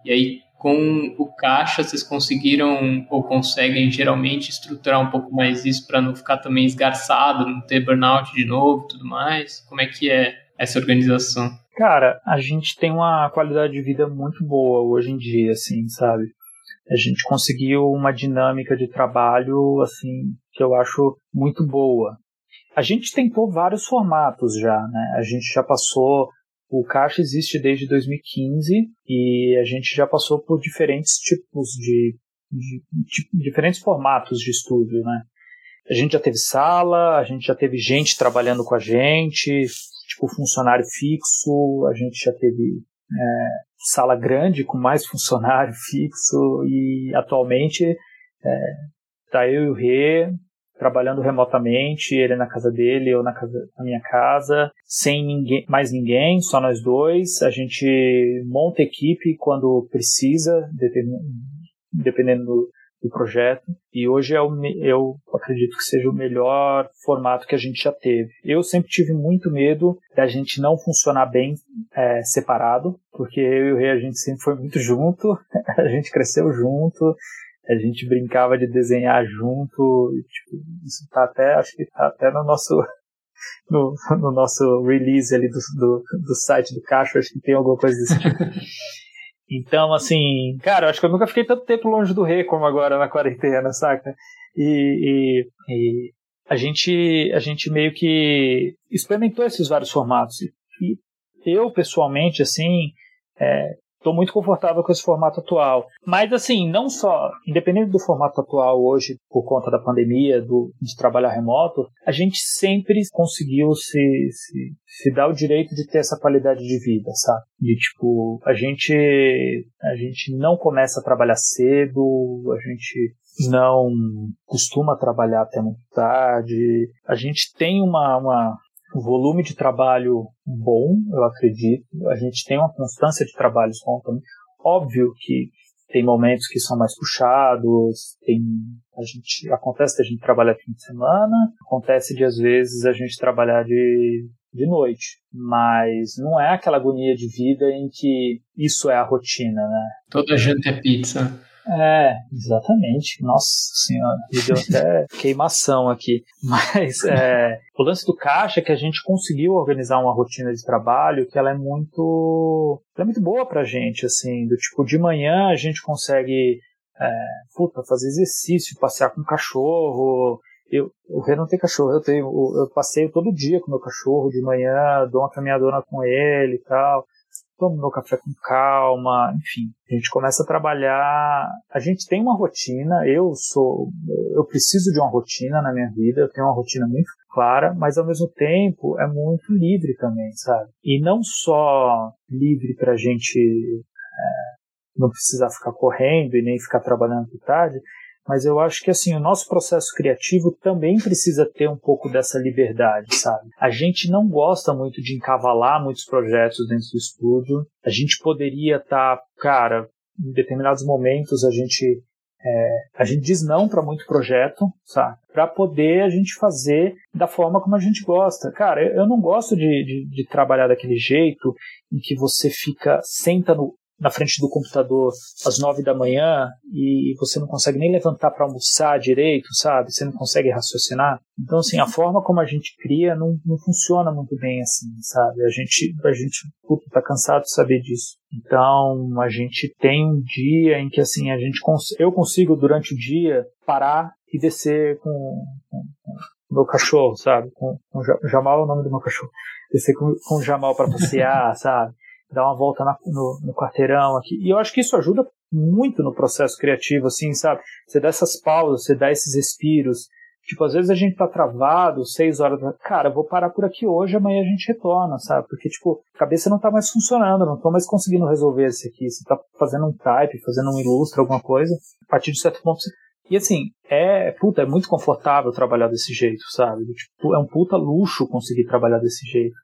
E aí, com o caixa, vocês conseguiram ou conseguem geralmente estruturar um pouco mais isso para não ficar também esgarçado, não ter burnout de novo tudo mais? Como é que é essa organização? Cara, a gente tem uma qualidade de vida muito boa hoje em dia, assim, sabe? A gente conseguiu uma dinâmica de trabalho, assim, que eu acho muito boa. A gente tentou vários formatos já, né? A gente já passou. O Caixa existe desde 2015 e a gente já passou por diferentes tipos de, de, de diferentes formatos de estúdio, né? A gente já teve sala, a gente já teve gente trabalhando com a gente, tipo funcionário fixo, a gente já teve é, sala grande com mais funcionário fixo e atualmente é, tá eu e o Rê trabalhando remotamente, ele na casa dele, eu na, casa, na minha casa, sem ninguém, mais ninguém, só nós dois. A gente monta equipe quando precisa, dependendo do, do projeto. E hoje é o, eu acredito que seja o melhor formato que a gente já teve. Eu sempre tive muito medo da gente não funcionar bem é, separado, porque eu e o Rei a gente sempre foi muito junto, a gente cresceu junto, a gente brincava de desenhar junto, e, tipo, isso tá até, acho que tá até no nosso no, no nosso release ali do, do, do site do Caixa, acho que tem alguma coisa desse tipo. Então, assim, cara, eu acho que eu nunca fiquei tanto tempo longe do rei como agora na quarentena, saca? E, e, e a, gente, a gente meio que experimentou esses vários formatos. E eu, pessoalmente, assim, é, Estou muito confortável com esse formato atual. Mas, assim, não só, independente do formato atual hoje, por conta da pandemia, do, de trabalhar remoto, a gente sempre conseguiu se, se, se dar o direito de ter essa qualidade de vida, sabe? De, tipo, a gente, a gente não começa a trabalhar cedo, a gente não costuma trabalhar até muito tarde. A gente tem uma, uma, um volume de trabalho bom, eu acredito. A gente tem uma constância de trabalhos bom também. Óbvio que tem momentos que são mais puxados, tem a gente acontece a gente trabalhar fim de semana, acontece de às vezes a gente trabalhar de de noite, mas não é aquela agonia de vida em que isso é a rotina, né? Toda janta é pizza. É, exatamente. Nossa senhora, me deu até queimação aqui. Mas é, o lance do caixa é que a gente conseguiu organizar uma rotina de trabalho que ela é muito, ela é muito boa pra gente, assim, do tipo, de manhã a gente consegue é, puta, fazer exercício, passear com o cachorro. Eu, o Rê não tem cachorro, eu tenho, eu passeio todo dia com o meu cachorro de manhã, dou uma caminhadona com ele e tal tomo meu café com calma, enfim. A gente começa a trabalhar. A gente tem uma rotina. Eu sou, eu preciso de uma rotina na minha vida. Eu tenho uma rotina muito clara, mas ao mesmo tempo é muito livre também, sabe? E não só livre para a gente é, não precisar ficar correndo e nem ficar trabalhando de tarde, mas eu acho que assim o nosso processo criativo também precisa ter um pouco dessa liberdade, sabe? A gente não gosta muito de encavalar muitos projetos dentro do estúdio. A gente poderia estar, tá, cara, em determinados momentos a gente é, a gente diz não para muito projeto, sabe? Para poder a gente fazer da forma como a gente gosta. Cara, eu não gosto de, de, de trabalhar daquele jeito em que você fica, senta no, na frente do computador às nove da manhã e você não consegue nem levantar para almoçar direito, sabe? Você não consegue raciocinar. Então, assim, a forma como a gente cria não, não funciona muito bem assim, sabe? A gente, a gente puto, tá cansado de saber disso. Então, a gente tem um dia em que, assim, a gente cons eu consigo, durante o dia, parar e descer com, com, com meu cachorro, sabe? Com, com Jamal é o nome do meu cachorro. Descer com, com Jamal para passear, sabe? Dar uma volta na, no, no quarteirão aqui. E eu acho que isso ajuda muito no processo criativo, assim, sabe? Você dá essas pausas, você dá esses respiros. Tipo, às vezes a gente tá travado, seis horas, cara, vou parar por aqui hoje, amanhã a gente retorna, sabe? Porque, tipo, a cabeça não tá mais funcionando, não tô mais conseguindo resolver isso aqui. Você tá fazendo um type, fazendo um ilustre, alguma coisa. A partir de certo ponto, você e assim, é, puta, é muito confortável trabalhar desse jeito, sabe? Tipo, é um puta luxo conseguir trabalhar desse jeito.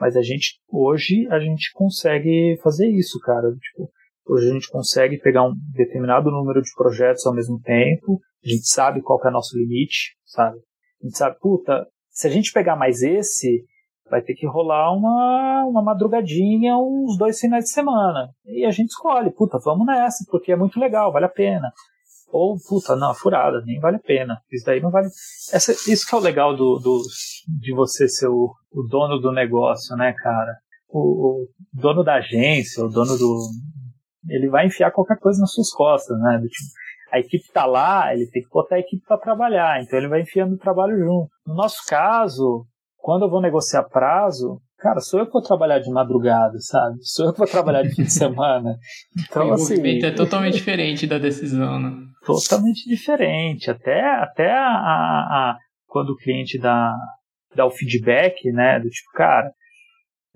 Mas a gente, hoje, a gente consegue fazer isso, cara. Tipo, hoje a gente consegue pegar um determinado número de projetos ao mesmo tempo, a gente sabe qual é o nosso limite, sabe? A gente sabe, puta, se a gente pegar mais esse, vai ter que rolar uma, uma madrugadinha, uns dois finais de semana. E a gente escolhe, puta, vamos nessa, porque é muito legal, vale a pena. Ou, puta, não, furada, nem vale a pena. Isso daí não vale. Essa, isso que é o legal do, do, de você ser o, o dono do negócio, né, cara? O, o, dono da agência, o dono do. Ele vai enfiar qualquer coisa nas suas costas, né? Do tipo, a equipe tá lá, ele tem que botar a equipe para trabalhar, então ele vai enfiando o trabalho junto. No nosso caso, quando eu vou negociar prazo, cara, sou eu que vou trabalhar de madrugada, sabe? Sou eu que vou trabalhar de fim de semana. Então, o assim. é totalmente diferente da decisão, né? Totalmente diferente. Até, até a, a, a quando o cliente dá, dá o feedback, né? Do tipo, cara,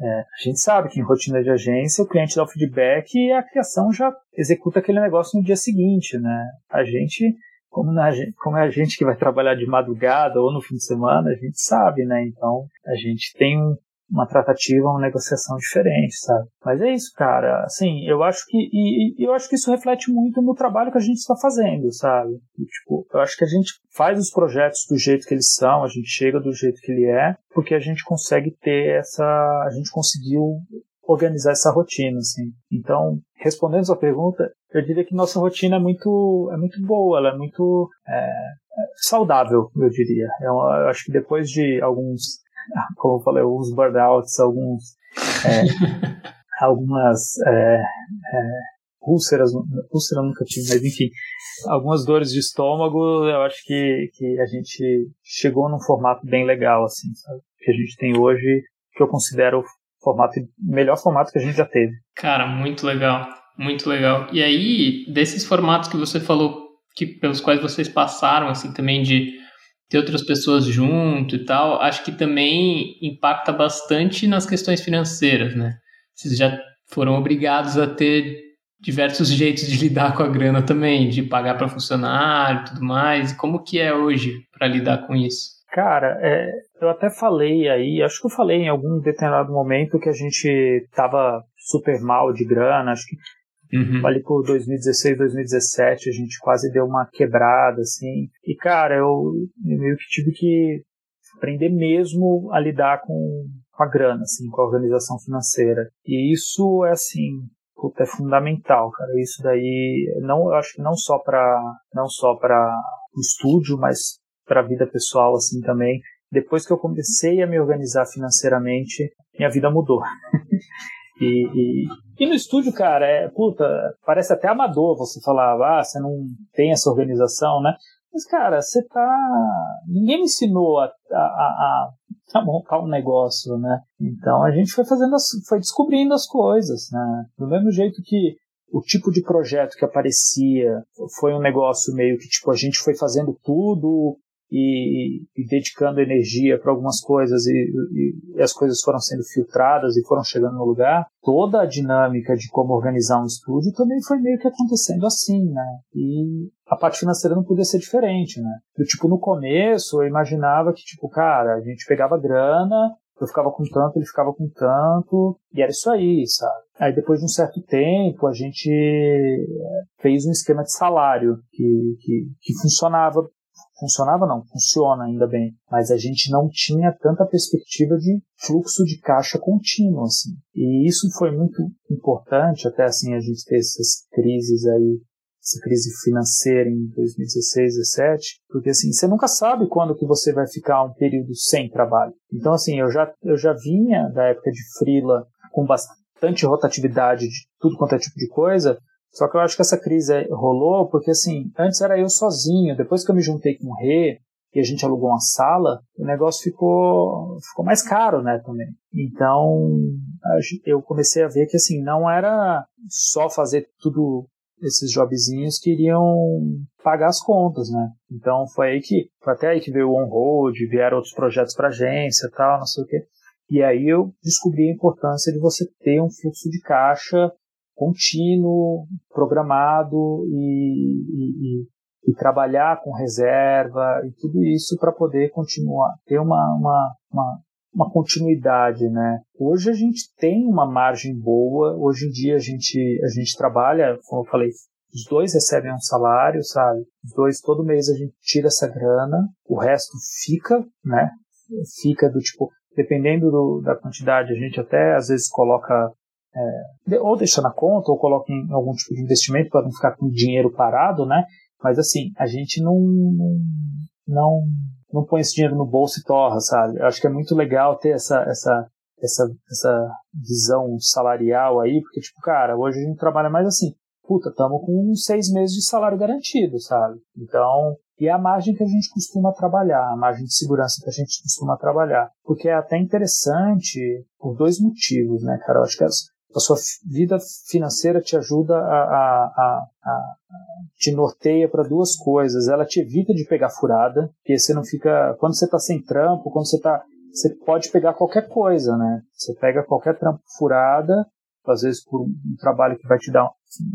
é, a gente sabe que em rotina de agência o cliente dá o feedback e a criação já executa aquele negócio no dia seguinte, né? A gente, como, na, como é a gente que vai trabalhar de madrugada ou no fim de semana, a gente sabe, né? Então a gente tem um, uma tratativa, uma negociação diferente, sabe? Mas é isso, cara. Assim, eu acho que e, e eu acho que isso reflete muito no trabalho que a gente está fazendo, sabe? E, tipo, eu acho que a gente faz os projetos do jeito que eles são, a gente chega do jeito que ele é, porque a gente consegue ter essa, a gente conseguiu organizar essa rotina, assim. Então, respondendo sua pergunta, eu diria que nossa rotina é muito, é muito boa, ela é muito é, é saudável, eu diria. Eu, eu acho que depois de alguns como eu falei, alguns burnouts, alguns, é, algumas é, é, úlceras, úlcera nunca tive, mas enfim, algumas dores de estômago, eu acho que, que a gente chegou num formato bem legal, assim, sabe? Que a gente tem hoje, que eu considero o formato, melhor formato que a gente já teve. Cara, muito legal, muito legal. E aí, desses formatos que você falou, que pelos quais vocês passaram, assim, também de ter outras pessoas junto e tal, acho que também impacta bastante nas questões financeiras, né? Vocês já foram obrigados a ter diversos jeitos de lidar com a grana também, de pagar para funcionário e tudo mais. Como que é hoje para lidar com isso? Cara, é, eu até falei aí, acho que eu falei em algum determinado momento que a gente tava super mal de grana, acho que Uhum. Ali por 2016, 2017, a gente quase deu uma quebrada, assim. E, cara, eu meio que tive que aprender mesmo a lidar com, com a grana, assim, com a organização financeira. E isso é, assim, puta, é fundamental, cara. Isso daí, não, eu acho que não só para não só para o estúdio, mas para a vida pessoal, assim, também. Depois que eu comecei a me organizar financeiramente, minha vida mudou. E, e, e, no estúdio, cara, é, puta, parece até amador você falar, ah, você não tem essa organização, né? Mas, cara, você tá. Ninguém me ensinou a, a, a, a, montar um negócio, né? Então a gente foi fazendo, as, foi descobrindo as coisas, né? Do mesmo jeito que o tipo de projeto que aparecia foi um negócio meio que, tipo, a gente foi fazendo tudo e, e dedicando energia para algumas coisas e, e, e, as coisas foram sendo filtradas e foram chegando no lugar, toda a dinâmica de como organizar um estúdio também foi meio que acontecendo assim, né? E a parte financeira não podia ser diferente, né? Do tipo, no começo eu imaginava que, tipo, cara, a gente pegava grana, eu ficava com tanto, ele ficava com tanto, e era isso aí, sabe? Aí depois de um certo tempo a gente fez um esquema de salário que, que, que funcionava funcionava não, funciona ainda bem, mas a gente não tinha tanta perspectiva de fluxo de caixa contínuo, assim. E isso foi muito importante, até assim a gente ter essas crises aí, essa crise financeira em 2016, 2017, porque assim, você nunca sabe quando que você vai ficar um período sem trabalho. Então assim, eu já, eu já vinha da época de freela com bastante rotatividade de tudo quanto é tipo de coisa, só que eu acho que essa crise rolou porque, assim, antes era eu sozinho, depois que eu me juntei com o Rê e a gente alugou uma sala, o negócio ficou, ficou mais caro, né, também. Então, eu comecei a ver que, assim, não era só fazer tudo esses jobzinhos que iriam pagar as contas, né? Então foi aí que, foi até aí que veio o on-road, vieram outros projetos para agência tal, não sei o quê. E aí eu descobri a importância de você ter um fluxo de caixa contínuo, programado e, e, e, trabalhar com reserva e tudo isso para poder continuar, ter uma, uma, uma, uma, continuidade, né? Hoje a gente tem uma margem boa, hoje em dia a gente, a gente trabalha, como eu falei, os dois recebem um salário, sabe? Os dois, todo mês a gente tira essa grana, o resto fica, né? Fica do tipo, dependendo do, da quantidade, a gente até às vezes coloca é, ou deixa na conta ou coloca em algum tipo de investimento para não ficar com dinheiro parado, né? Mas assim, a gente não, não, não põe esse dinheiro no bolso e torra, sabe? Eu acho que é muito legal ter essa, essa, essa, essa visão salarial aí, porque, tipo, cara, hoje a gente trabalha mais assim, puta, estamos com seis meses de salário garantido, sabe? Então, e é a margem que a gente costuma trabalhar, a margem de segurança que a gente costuma trabalhar. Porque é até interessante por dois motivos, né, cara? Eu acho que as, a sua vida financeira te ajuda a, a, a, a te norteia para duas coisas. Ela te evita de pegar furada, porque você não fica. Quando você está sem trampo, quando você está. Você pode pegar qualquer coisa, né? Você pega qualquer trampo furada, às vezes por um trabalho que vai te dar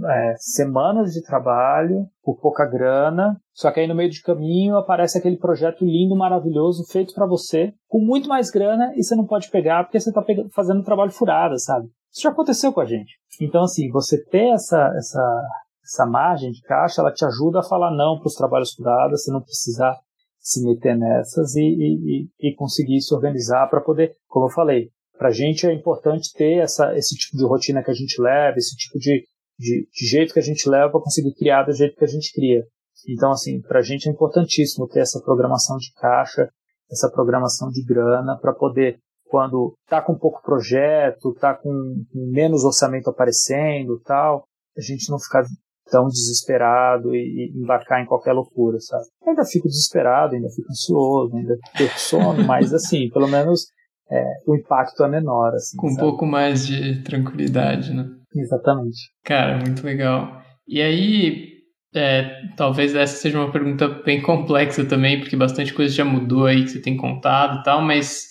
é, semanas de trabalho, por pouca grana, só que aí no meio de caminho aparece aquele projeto lindo, maravilhoso, feito para você, com muito mais grana, e você não pode pegar porque você está fazendo trabalho furado, sabe? Isso já aconteceu com a gente. Então, assim, você ter essa, essa, essa margem de caixa, ela te ajuda a falar não para os trabalhos furados, você não precisar se meter nessas e, e, e conseguir se organizar para poder, como eu falei, para a gente é importante ter essa, esse tipo de rotina que a gente leva, esse tipo de, de, de jeito que a gente leva para conseguir criar do jeito que a gente cria. Então, assim, para a gente é importantíssimo ter essa programação de caixa, essa programação de grana para poder quando tá com pouco projeto, tá com, menos orçamento aparecendo, tal, a gente não ficar tão desesperado e, e, embarcar em qualquer loucura, sabe? Ainda fico desesperado, ainda fico ansioso, ainda perco sono, mas assim, pelo menos é, o impacto é menor, assim. Com sabe? um pouco mais de tranquilidade, né? Exatamente. Cara, muito legal. E aí, é, talvez essa seja uma pergunta bem complexa também, porque bastante coisa já mudou aí que você tem contado e tal, mas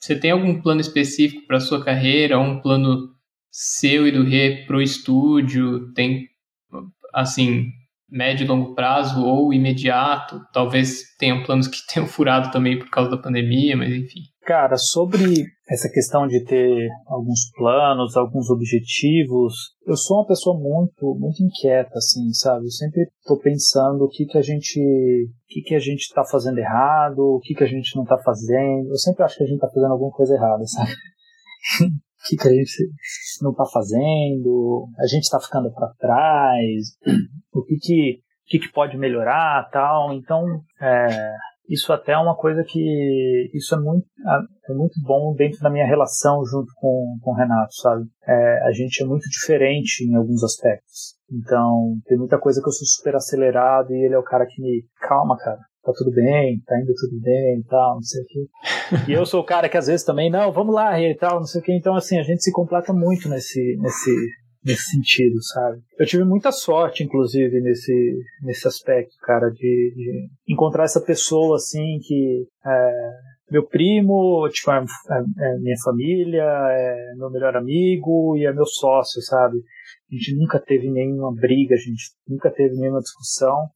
você tem algum plano específico para sua carreira, ou um plano seu e do Rê pro estúdio? Tem, assim, médio e longo prazo ou imediato? Talvez tenham planos que tenham furado também por causa da pandemia, mas enfim. Cara, sobre essa questão de ter alguns planos, alguns objetivos, eu sou uma pessoa muito, muito inquieta, assim, sabe? Eu sempre estou pensando o que que a gente, o que que a gente está fazendo errado, o que que a gente não está fazendo. Eu sempre acho que a gente está fazendo alguma coisa errada, sabe? o que que a gente não está fazendo? A gente está ficando para trás? O que que, o que que pode melhorar, tal? Então, é, isso até é uma coisa que isso é muito, é muito bom dentro da minha relação junto com, com o Renato, sabe? É, a gente é muito diferente em alguns aspectos. Então, tem muita coisa que eu sou super acelerado e ele é o cara que me calma, cara. Tá tudo bem, tá indo tudo bem e tal, não sei o quê. E eu sou o cara que às vezes também, não, vamos lá e tal, não sei o quê. Então, assim, a gente se completa muito nesse, nesse, nesse sentido, sabe? Eu tive muita sorte, inclusive, nesse, nesse aspecto, cara, de, de encontrar essa pessoa, assim, que é, meu primo, tipo, é, é, é, minha família, é meu melhor amigo e é meu sócio, sabe? A gente nunca teve nenhuma briga, a gente nunca teve nenhuma discussão.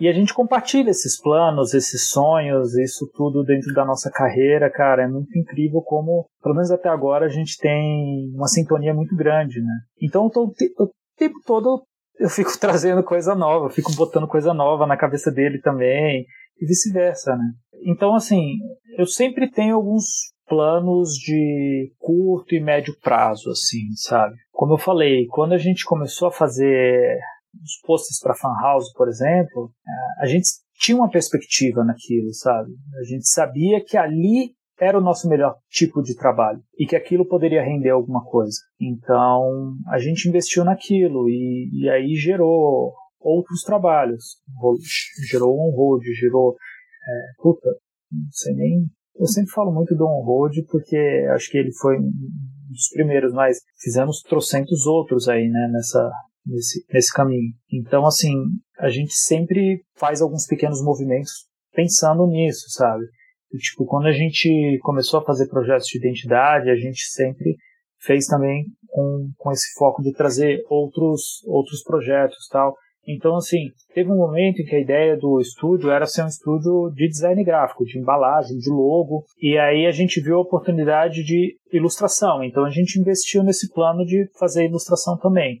E a gente compartilha esses planos, esses sonhos, isso tudo dentro da nossa carreira, cara. É muito incrível como, pelo menos até agora, a gente tem uma sintonia muito grande, né? Então, tô, o tempo todo eu fico trazendo coisa nova, eu fico botando coisa nova na cabeça dele também. e vice-versa, né? Então, assim, eu sempre tenho alguns planos de curto e médio prazo, assim, sabe? Como eu falei, quando a gente começou a fazer os posts para Fan House, por exemplo, é, a gente tinha uma perspectiva naquilo, sabe? A gente sabia que ali era o nosso melhor tipo de trabalho e que aquilo poderia render alguma coisa. Então a gente investiu naquilo e, e aí gerou outros trabalhos, gerou on-road, gerou. É, puta, não sei nem. Eu sempre falo muito do on-road porque acho que ele foi um dos primeiros, mas fizemos trocentos outros aí, né, nessa, nesse, nesse caminho. Então, assim, a gente sempre faz alguns pequenos movimentos pensando nisso, sabe? E, tipo, quando a gente começou a fazer projetos de identidade, a gente sempre fez também com, com esse foco de trazer outros, outros projetos tal. Então, assim, teve um momento em que a ideia do estúdio era ser um estúdio de design gráfico, de embalagem, de logo, e aí a gente viu a oportunidade de ilustração. Então, a gente investiu nesse plano de fazer ilustração também.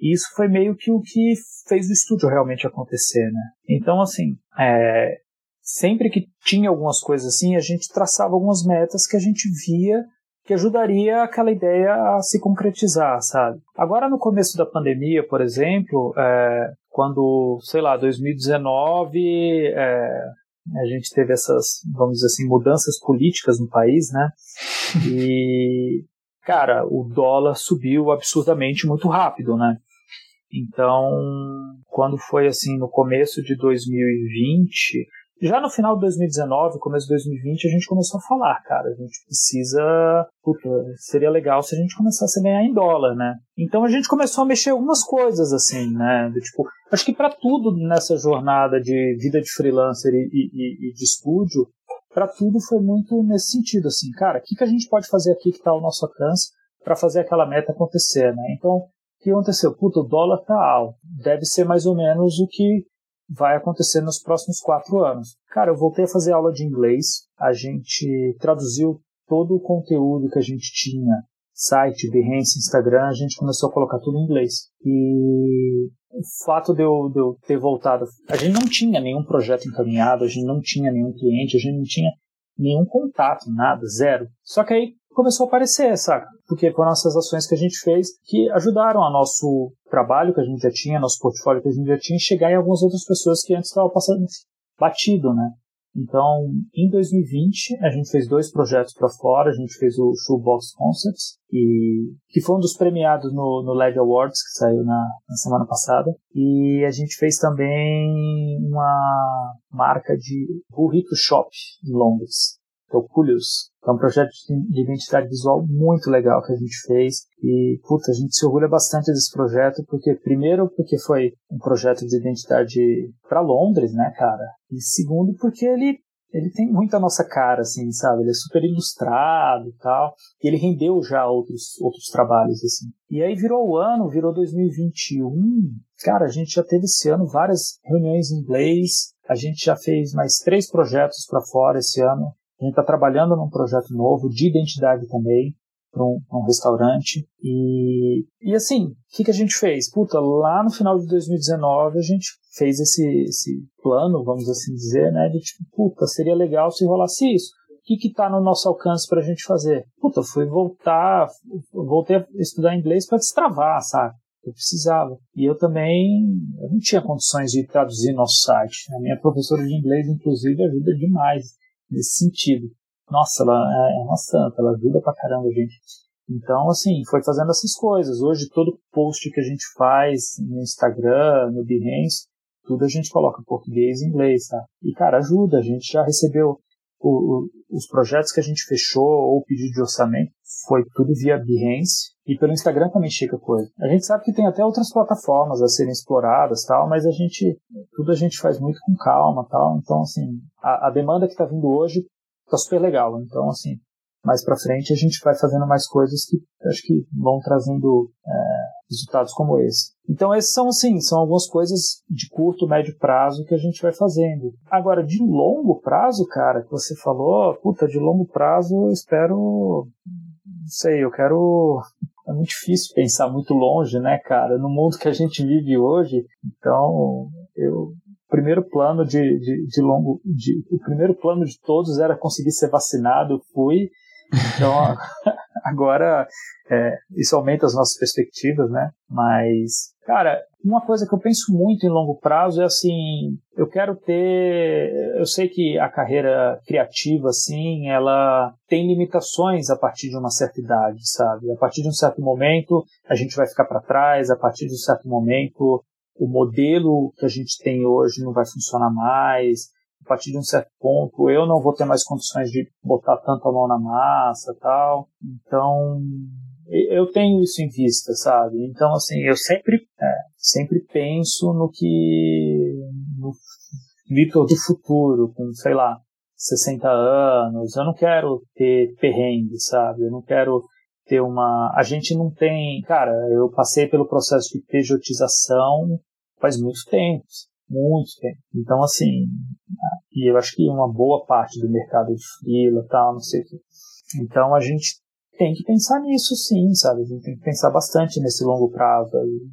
E isso foi meio que o que fez o estúdio realmente acontecer, né? Então, assim, é, sempre que tinha algumas coisas assim, a gente traçava algumas metas que a gente via que ajudaria aquela ideia a se concretizar, sabe? Agora, no começo da pandemia, por exemplo, é, quando, sei lá, 2019, é, a gente teve essas, vamos dizer assim, mudanças políticas no país, né? E, cara, o dólar subiu absurdamente muito rápido, né? Então, quando foi assim no começo de 2020, já no final de 2019, começo de 2020, a gente começou a falar, cara, a gente precisa. Puta, seria legal se a gente começasse a ganhar em dólar, né? Então a gente começou a mexer algumas coisas, assim, né? Tipo, acho que para tudo nessa jornada de vida de freelancer e, e, e de estúdio, para tudo foi muito nesse sentido, assim, cara, o que, que a gente pode fazer aqui que está ao nosso alcance para fazer aquela meta acontecer, né? Então, que aconteceu? Puta, o dólar tá alto. Deve ser mais ou menos o que vai acontecer nos próximos quatro anos. Cara, eu voltei a fazer aula de inglês, a gente traduziu todo o conteúdo que a gente tinha, site, Behance, Instagram, a gente começou a colocar tudo em inglês. E o fato de eu, de eu ter voltado, a gente não tinha nenhum projeto encaminhado, a gente não tinha nenhum cliente, a gente não tinha nenhum contato, nada, zero. Só que aí começou a aparecer, saca? Porque foram essas ações que a gente fez que ajudaram a nosso trabalho que a gente já tinha, nosso portfólio que a gente já tinha, chegar em algumas outras pessoas que antes estavam passando batido, né? Então, em 2020, a gente fez dois projetos para fora. A gente fez o Shoebox Concepts, e, que foi um dos premiados no, no LED Awards, que saiu na, na semana passada. E a gente fez também uma marca de Burrito Shop em Londres, que é o. É um projeto de identidade visual muito legal que a gente fez. E, puta, a gente se orgulha bastante desse projeto, porque, primeiro, porque foi um projeto de identidade para Londres, né, cara? E segundo, porque ele ele tem muito a nossa cara, assim, sabe? Ele é super ilustrado e tal. E ele rendeu já outros, outros trabalhos, assim. E aí virou o ano, virou 2021. Cara, a gente já teve esse ano várias reuniões em inglês. A gente já fez mais três projetos para fora esse ano. A gente está trabalhando num projeto novo de identidade também para um, um, restaurante. E, e assim, o que, que a gente fez? Puta, lá no final de 2019 a gente fez esse, esse plano, vamos assim dizer, né? De tipo, puta, seria legal se rolasse isso. O que que tá no nosso alcance para a gente fazer? Puta, fui voltar, voltei a estudar inglês para destravar, sabe? Eu precisava. E eu também eu não tinha condições de traduzir nosso site. A minha professora de inglês, inclusive, ajuda demais nesse sentido. Nossa, ela é, é uma santa, ela ajuda pra caramba gente. Então, assim, foi fazendo essas coisas. Hoje, todo post que a gente faz no Instagram, no Behance, tudo a gente coloca português e inglês, tá? E, cara, ajuda. A gente já recebeu o, os projetos que a gente fechou ou pedido de orçamento, foi tudo via Behance. E pelo Instagram também chega coisa. A gente sabe que tem até outras plataformas a serem exploradas, tal, mas a gente, tudo a gente faz muito com calma, tal. Então, assim, a, a demanda que está vindo hoje tá super legal. Então, assim, mais para frente a gente vai fazendo mais coisas que acho que vão trazendo é, resultados como esse. Então, esses são, assim, são algumas coisas de curto, médio prazo que a gente vai fazendo. Agora, de longo prazo, cara, que você falou, puta, de longo prazo eu espero, não sei, eu quero é muito difícil pensar muito longe, né, cara, no mundo que a gente vive hoje. Então, eu primeiro plano de, de, de longo, de, o primeiro plano de todos era conseguir ser vacinado, fui, então agora é, isso aumenta as nossas perspectivas, né? Mas, cara, uma coisa que eu penso muito em longo prazo é assim, eu quero ter, eu sei que a carreira criativa, assim, ela tem limitações a partir de uma certa idade, sabe? A partir de um certo momento a gente vai ficar para trás, a partir de um certo momento o modelo que a gente tem hoje não vai funcionar mais, a partir de um certo ponto eu não vou ter mais condições de botar tanto a mão na massa tal. Então, eu tenho isso em vista, sabe? Então, assim, eu sempre, é, sempre penso no que, no Vitor do futuro, com, sei lá, 60 anos, eu não quero ter perrengue, sabe? Eu não quero ter uma. A gente não tem. Cara, eu passei pelo processo de pejotização faz muito tempo muito tempo. Então, assim, e eu acho que uma boa parte do mercado de freela tal, não sei o que. Então, a gente tem que pensar nisso sim, sabe? A gente tem que pensar bastante nesse longo prazo.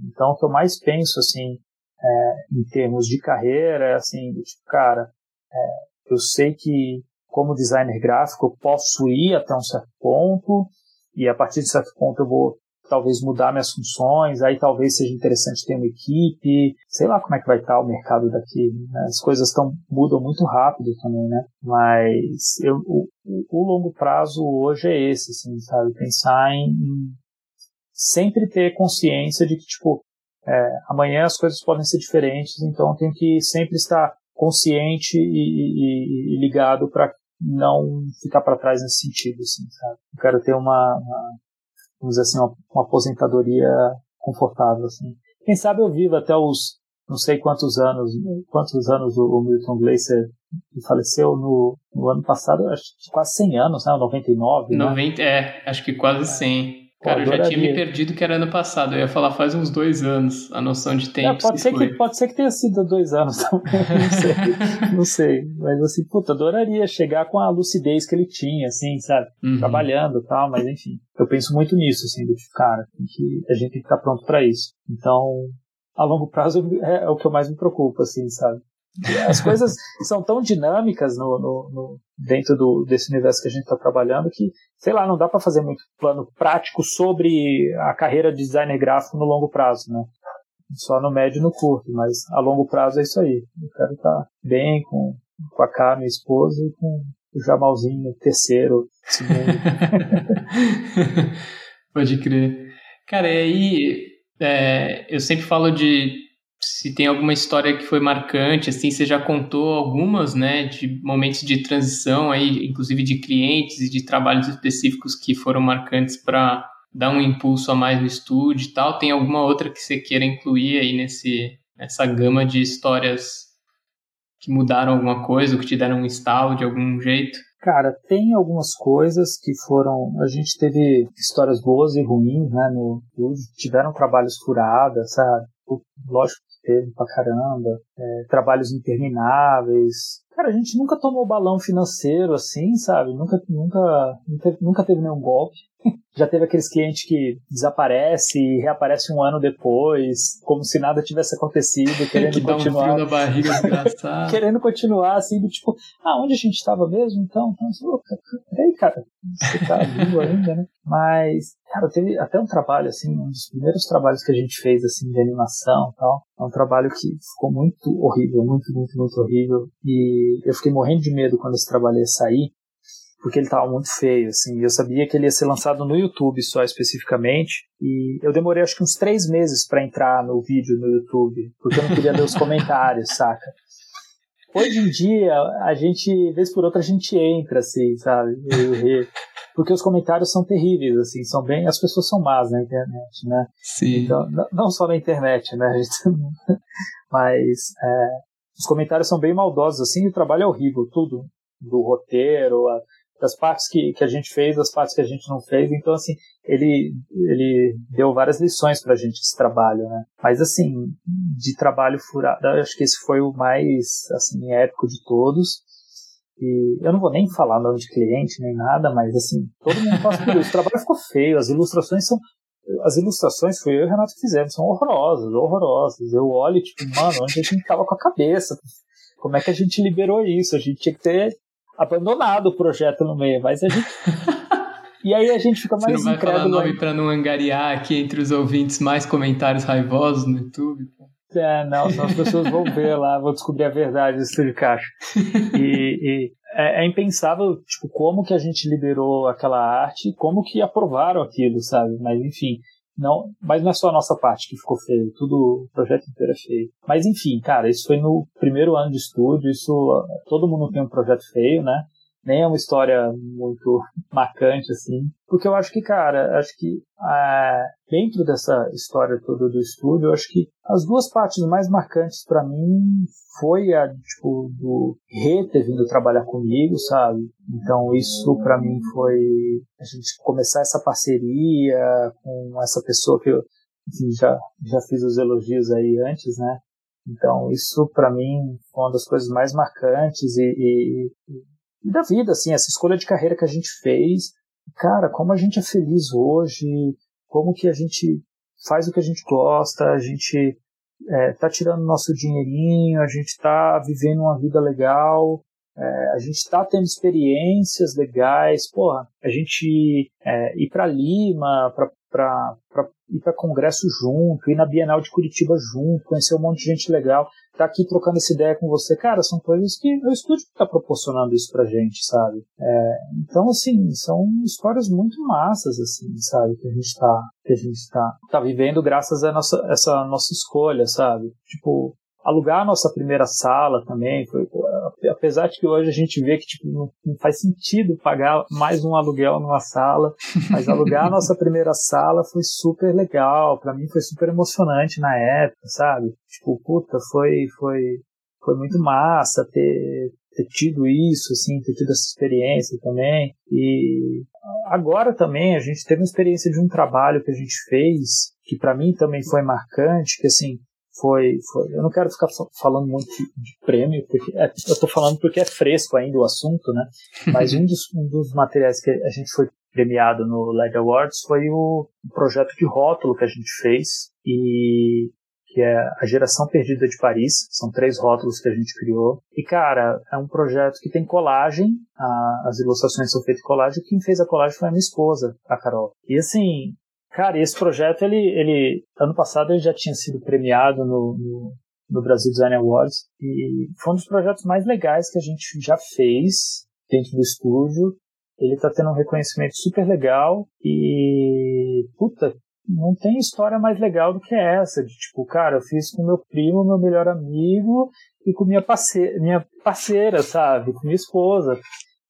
Então, o que eu mais penso, assim, é, em termos de carreira, é assim, tipo, cara, é, eu sei que como designer gráfico eu posso ir até um certo ponto e a partir de certo ponto eu vou talvez mudar minhas funções, aí talvez seja interessante ter uma equipe, sei lá como é que vai estar o mercado daqui, né? as coisas tão, mudam muito rápido também, né, mas eu, o, o longo prazo hoje é esse, assim, sabe, pensar em, em sempre ter consciência de que, tipo, é, amanhã as coisas podem ser diferentes, então tenho que sempre estar consciente e, e, e ligado para não ficar para trás nesse sentido, assim, sabe? Eu quero ter uma, uma, vamos dizer assim, uma, uma aposentadoria confortável, assim. Quem sabe eu vivo até os não sei quantos anos, quantos anos o, o Milton Glaser faleceu no, no ano passado, acho que quase 100 anos, né? 99, 90, né? É, acho que quase 100. Cara, eu já tinha me perdido que era ano passado. Eu ia falar faz uns dois anos a noção de tempo. É, pode, ser que, pode ser que tenha sido dois anos também. não sei. não sei. Mas assim, puta, adoraria chegar com a lucidez que ele tinha, assim, sabe? Uhum. Trabalhando e tal, mas enfim. Eu penso muito nisso, assim, do tipo, cara, que, a gente tem que estar pronto para isso. Então, a longo prazo é, é o que eu mais me preocupo, assim, sabe? As coisas são tão dinâmicas no, no, no dentro do, desse universo que a gente está trabalhando que, sei lá, não dá para fazer muito plano prático sobre a carreira de designer gráfico no longo prazo, né? Só no médio e no curto, mas a longo prazo é isso aí. Eu quero estar tá bem com, com a K, minha esposa, e com o Jamalzinho, terceiro, segundo. Pode crer. Cara, e aí, é, eu sempre falo de se tem alguma história que foi marcante, assim, você já contou algumas, né, de momentos de transição aí, inclusive de clientes e de trabalhos específicos que foram marcantes para dar um impulso a mais no estúdio e tal. Tem alguma outra que você queira incluir aí nesse nessa gama de histórias que mudaram alguma coisa, ou que te deram um estalo de algum jeito? Cara, tem algumas coisas que foram. A gente teve histórias boas e ruins, né, no. Tiveram trabalhos furados, sabe? Lógico teve pra caramba, é, trabalhos intermináveis. Cara, a gente nunca tomou balão financeiro assim, sabe? Nunca, nunca, nunca, nunca teve nenhum golpe. Já teve aqueles clientes que desaparece e reaparece um ano depois, como se nada tivesse acontecido, querendo que continuar. Dá um frio na barriga desgraçado. querendo continuar, assim, do tipo, ah, onde a gente estava mesmo? Então, então assim, peraí, cara, você tá vivo ainda, né? Mas, cara, teve até um trabalho, assim, um dos primeiros trabalhos que a gente fez, assim, de animação e tal. É um trabalho que ficou muito horrível, muito, muito, muito horrível. E eu fiquei morrendo de medo quando esse trabalho ia sair, porque ele estava muito feio, assim. Eu sabia que ele ia ser lançado no YouTube só especificamente. E eu demorei acho que uns três meses para entrar no vídeo no YouTube, porque eu não queria ler os comentários, saca? Hoje em dia, a gente, vez por outra, a gente entra, assim, sabe? Porque os comentários são terríveis, assim, são bem. As pessoas são más na internet, né? Sim. Então, não só na internet, né? Mas é, os comentários são bem maldosos, assim, e o trabalho é horrível, tudo. Do roteiro, a, das partes que, que a gente fez, das partes que a gente não fez. Então, assim, ele, ele deu várias lições pra gente esse trabalho, né? Mas, assim, de trabalho furado, acho que esse foi o mais, assim, épico de todos. E eu não vou nem falar nome de cliente nem nada, mas, assim, todo mundo passa por isso. O trabalho ficou feio, as ilustrações são as ilustrações que eu e o Renato fizemos são horrorosas, horrorosas. Eu olho tipo, mano, onde a gente tava com a cabeça? Como é que a gente liberou isso? A gente tinha que ter abandonado o projeto no meio, mas a gente. e aí a gente fica mais Você não vai incrédulo. falar nome pra não angariar aqui entre os ouvintes mais comentários raivosos no YouTube? É, não, senão as pessoas vão ver lá, vão descobrir a verdade do Estúdio Caixa. E, e é, é, impensável, tipo, como que a gente liberou aquela arte, como que aprovaram aquilo, sabe? Mas enfim, não, mas não é só a nossa parte que ficou feio, tudo, o projeto inteiro é feio. Mas enfim, cara, isso foi no primeiro ano de estúdio, isso, todo mundo tem um projeto feio, né? Nem é uma história muito marcante, assim. Porque eu acho que, cara, acho que é, dentro dessa história toda do estúdio, eu acho que as duas partes mais marcantes para mim foi a, tipo, do Rê ter vindo trabalhar comigo, sabe? Então isso para mim foi a gente começar essa parceria com essa pessoa que eu enfim, já, já fiz os elogios aí antes, né? Então, isso para mim foi uma das coisas mais marcantes e, e, da vida, assim, essa escolha de carreira que a gente fez. Cara, como a gente é feliz hoje, como que a gente faz o que a gente gosta, a gente é, tá tirando nosso dinheirinho, a gente tá vivendo uma vida legal, é, a gente tá tendo experiências legais, porra, a gente é, ir para Lima, para ir para congresso junto, ir na Bienal de Curitiba junto, conhecer um monte de gente legal tá aqui trocando essa ideia com você, cara, são coisas que o estúdio tá proporcionando isso pra gente, sabe? É, então, assim, são histórias muito massas, assim, sabe, que a gente tá, que a gente tá, tá vivendo graças a nossa, essa nossa escolha, sabe? Tipo, alugar a nossa primeira sala também foi apesar de que hoje a gente vê que tipo, não, não, faz sentido pagar mais um aluguel numa sala mas alugar a nossa primeira sala foi super legal para mim foi super emocionante na época sabe tipo puta foi foi foi muito massa ter ter tido isso, assim, ter tido essa experiência também. E agora também a gente teve uma experiência de um trabalho que a gente fez, que para mim também foi marcante, que assim, foi, foi. Eu não quero ficar falando muito de prêmio, porque é, eu estou falando porque é fresco ainda o assunto, né? Mas um dos, um dos materiais que a gente foi premiado no LED Awards foi o, projeto de rótulo que a gente fez e que é a Geração Perdida de Paris. São três rótulos que a gente criou. E, cara, é um projeto que tem colagem, a, as ilustrações são feitas em colagem. Quem fez a colagem foi a minha esposa, a Carol. E, assim, Cara, esse projeto, ele, ele ano passado ele já tinha sido premiado no, no, no Brasil Design Awards e foi um dos projetos mais legais que a gente já fez dentro do estúdio. Ele tá tendo um reconhecimento super legal e, puta, não tem história mais legal do que essa. De tipo, cara, eu fiz com meu primo, meu melhor amigo e com minha parceira, minha parceira, sabe? Com minha esposa.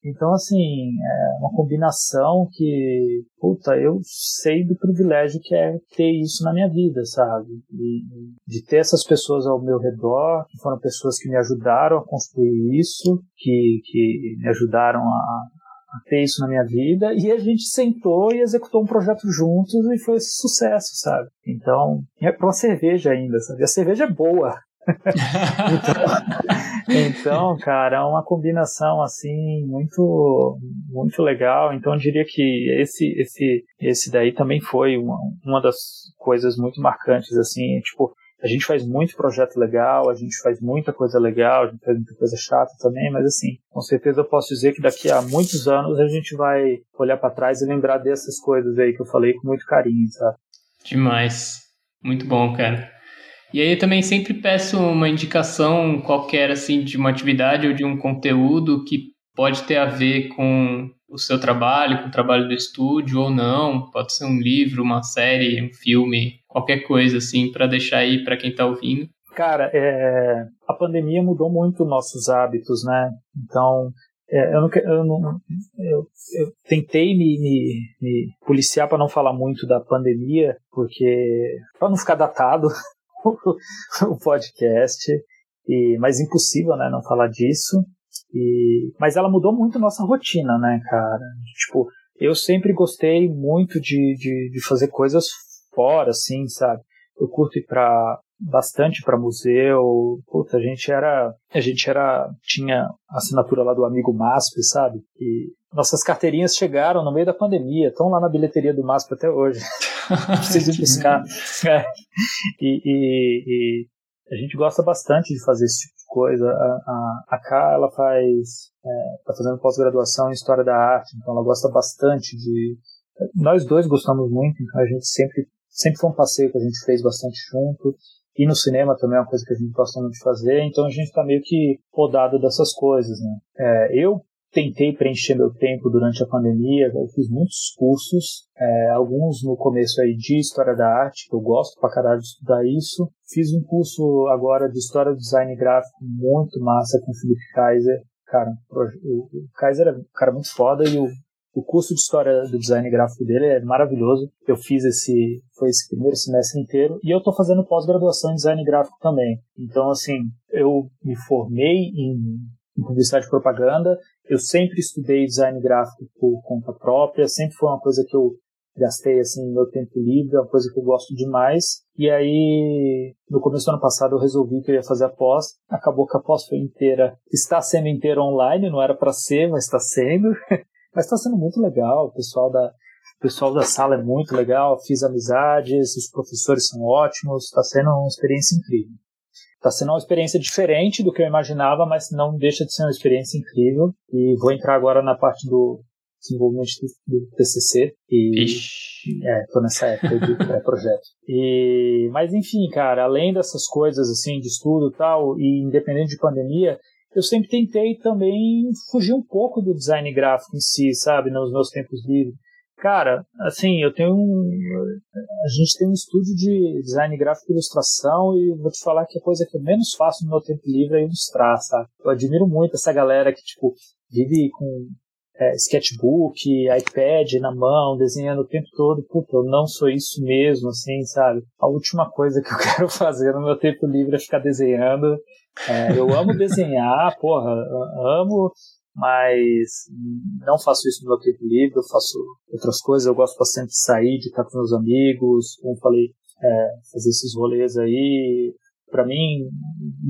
Então, assim, é uma combinação que, puta, eu sei do privilégio que é ter isso na minha vida, sabe? E, de ter essas pessoas ao meu redor, que foram pessoas que me ajudaram a construir isso, que, que me ajudaram a, a ter isso na minha vida, e a gente sentou e executou um projeto juntos e foi sucesso, sabe? Então, é pra uma cerveja ainda, sabe? A cerveja é boa, então, cara, é uma combinação assim muito muito legal. Então, eu diria que esse esse esse daí também foi uma, uma das coisas muito marcantes assim, tipo, a gente faz muito projeto legal, a gente faz muita coisa legal, a gente faz muita coisa chata também, mas assim, com certeza eu posso dizer que daqui a muitos anos a gente vai olhar para trás e lembrar dessas coisas aí que eu falei com muito carinho, sabe? Demais. Muito bom, cara. E aí também sempre peço uma indicação qualquer assim de uma atividade ou de um conteúdo que pode ter a ver com o seu trabalho, com o trabalho do estúdio ou não. Pode ser um livro, uma série, um filme, qualquer coisa assim para deixar aí para quem está ouvindo. Cara, é, a pandemia mudou muito nossos hábitos, né? Então, é, eu, não, eu, não, eu, eu tentei me, me, me policiar para não falar muito da pandemia, porque para não ficar datado, o podcast, e, mas impossível, né, não falar disso. E, mas ela mudou muito nossa rotina, né, cara? Tipo, eu sempre gostei muito de, de, de fazer coisas fora, assim, sabe? Eu curto ir pra, bastante para museu. Puta, a gente era, a gente era, tinha assinatura lá do amigo MASP, sabe? E nossas carteirinhas chegaram no meio da pandemia, estão lá na bilheteria do MASP até hoje. Preciso buscar. É. E, e, e, a gente gosta bastante de fazer esse tipo de coisa. A, a, a Ká, ela faz, está é, fazendo pós-graduação em História da Arte, então ela gosta bastante de... Nós dois gostamos muito, então a gente sempre, sempre foi um passeio que a gente fez bastante junto. E no cinema também é uma coisa que a gente gosta muito de fazer, então a gente está meio que podado dessas coisas, né? É, eu tentei preencher meu tempo durante a pandemia, eu fiz muitos cursos, é, alguns no começo aí de História da Arte, que eu gosto pra caralho de estudar isso. Fiz um curso agora de História do Design Gráfico muito massa com o Felipe Kaiser. Cara, o, Kaiser é um cara muito foda e o, o curso de História do Design Gráfico dele é maravilhoso. Eu fiz esse, foi esse primeiro semestre inteiro e eu tô fazendo pós-graduação em Design Gráfico também. Então, assim, eu me formei em em publicidade e propaganda. Eu sempre estudei design gráfico por conta própria, sempre foi uma coisa que eu gastei assim meu tempo livre, é uma coisa que eu gosto demais. E aí, no começo do ano passado, eu resolvi que eu ia fazer a pós. Acabou que a pós foi inteira, está sendo inteira online, não era para ser, mas está sendo. mas está sendo muito legal. O pessoal da o pessoal da sala é muito legal, fiz amizades, os professores são ótimos, está sendo uma experiência incrível. Está sendo uma experiência diferente do que eu imaginava, mas não deixa de ser uma experiência incrível. E vou entrar agora na parte do desenvolvimento do TCC. E, Ixi. É, tô nessa época de projeto. E, mas enfim, cara, além dessas coisas assim de estudo e tal, e independente de pandemia, eu sempre tentei também fugir um pouco do design gráfico em si, sabe, nos meus tempos livres. Cara, assim, eu tenho um. A gente tem um estúdio de design gráfico e ilustração e vou te falar que a coisa que eu menos faço no meu tempo livre é ilustrar, sabe? Eu admiro muito essa galera que, tipo, vive com é, sketchbook, iPad na mão, desenhando o tempo todo. Puta, eu não sou isso mesmo, assim, sabe? A última coisa que eu quero fazer no meu tempo livre é ficar desenhando. É, eu amo desenhar, porra, amo mas não faço isso no meu tempo livre, eu faço outras coisas, eu gosto bastante de sair, de estar com meus amigos, como falei, é, fazer esses rolês aí. Para mim,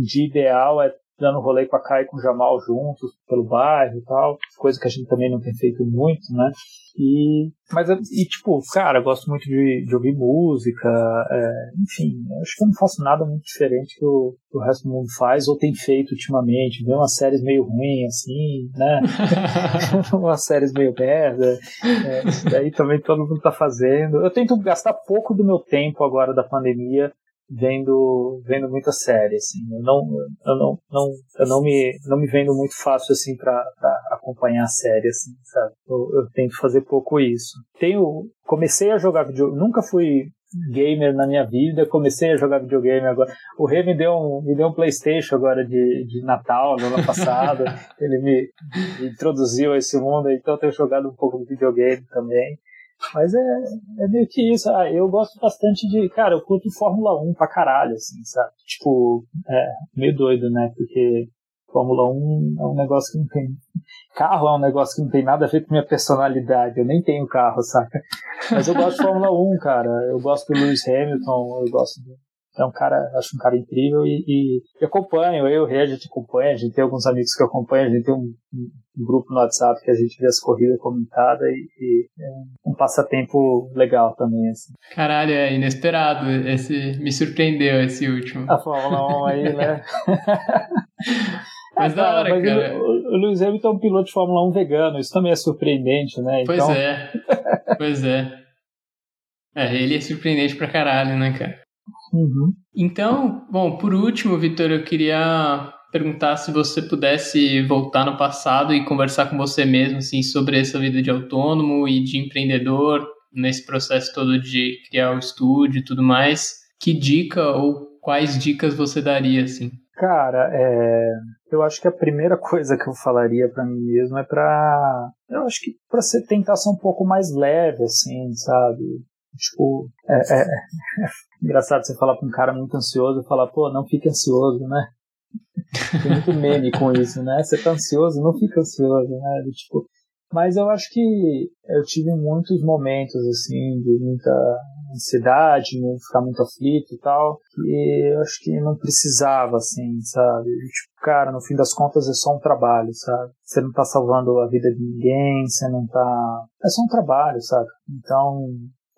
dia ideal é dando rolê com a Kai e com o Jamal juntos pelo bairro e tal, coisa que a gente também não tem feito muito, né? E, mas, e tipo, cara, eu gosto muito de, de ouvir música, é, enfim, acho que eu não faço nada muito diferente que o, que o resto do mundo faz ou tem feito ultimamente, ver umas séries meio ruins, assim, né? umas séries meio merda, é, isso daí também todo mundo tá fazendo. Eu tento gastar pouco do meu tempo agora da pandemia vendo vendo muita série assim. Eu não eu não não eu não me não me vendo muito fácil assim para acompanhar a série assim sabe? Eu, eu, tento fazer pouco isso. Tenho comecei a jogar videogame nunca fui gamer na minha vida comecei a jogar videogame agora. O Rei me deu um me deu um PlayStation agora de, de Natal no ano passado. Ele me, me introduziu a esse mundo então eu tenho jogado um pouco de videogame também mas é, é meio que isso. Ah, eu gosto bastante de. Cara, eu curto Fórmula 1 pra caralho, assim, sabe? Tipo, é meio doido, né? Porque Fórmula 1 é um negócio que não tem. Carro é um negócio que não tem nada a ver com minha personalidade. Eu nem tenho carro, saca? Mas eu gosto de Fórmula 1, cara. Eu gosto do Lewis Hamilton, eu gosto do, é um cara, acho um cara incrível e, e, acompanho, eu e o Rei a gente acompanha, a gente tem alguns amigos que acompanham, a gente tem um, um grupo no WhatsApp que a gente vê as corridas comentadas e, e é um passatempo legal também, assim. Caralho, é inesperado, esse, me surpreendeu esse último. A Fórmula 1 aí, né? Mas da hora, mas cara. O, o Lewis Hamilton é um piloto de Fórmula 1 vegano, isso também é surpreendente, né? Então... Pois é, pois é. É, ele é surpreendente pra caralho, né, cara? Uhum. Então, bom, por último, Vitor, eu queria perguntar se você pudesse voltar no passado e conversar com você mesmo, assim, sobre essa vida de autônomo e de empreendedor, nesse processo todo de criar o estúdio e tudo mais. Que dica ou quais dicas você daria, assim? Cara, é, eu acho que a primeira coisa que eu falaria para mim mesmo é para, eu acho que para você tentar ser um pouco mais leve, assim, sabe? Tipo, é, é, é, engraçado você falar pra um cara muito ansioso e falar, pô, não fique ansioso, né? Tem muito meme com isso, né? Você tá ansioso, não fica ansioso, né? Tipo, mas eu acho que eu tive muitos momentos, assim, de muita, ansiedade, ficar muito aflito e tal. E eu acho que não precisava, assim, sabe? Tipo, cara, no fim das contas é só um trabalho, sabe? Você não tá salvando a vida de ninguém, você não tá. É só um trabalho, sabe? Então,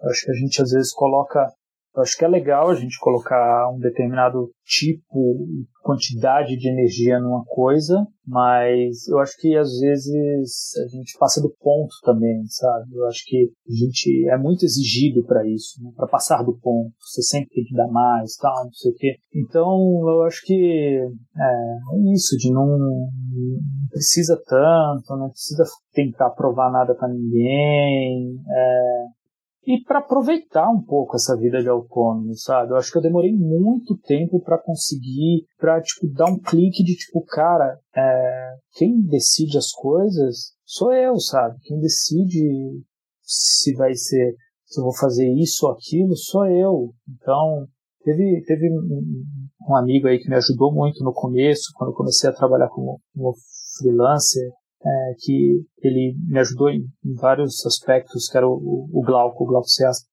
eu acho que a gente às vezes coloca eu acho que é legal a gente colocar um determinado tipo, quantidade de energia numa coisa, mas eu acho que às vezes a gente passa do ponto também, sabe? Eu acho que a gente é muito exigido para isso, né? para passar do ponto. Você sempre tem que dar mais, tal, não sei o quê. Então eu acho que é, é isso, de não, não precisa tanto, não precisa tentar provar nada para ninguém. É, e para aproveitar um pouco essa vida de autônomo, sabe? Eu acho que eu demorei muito tempo para conseguir, para tipo dar um clique de tipo, cara, é, quem decide as coisas sou eu, sabe? Quem decide se vai ser, se eu vou fazer isso ou aquilo, sou eu. Então, teve teve um, amigo aí que me ajudou muito no começo, quando eu comecei a trabalhar como, como freelancer, é, que ele me ajudou em, em, vários aspectos, que era o, o, Glauco, o Glauco Ciasta.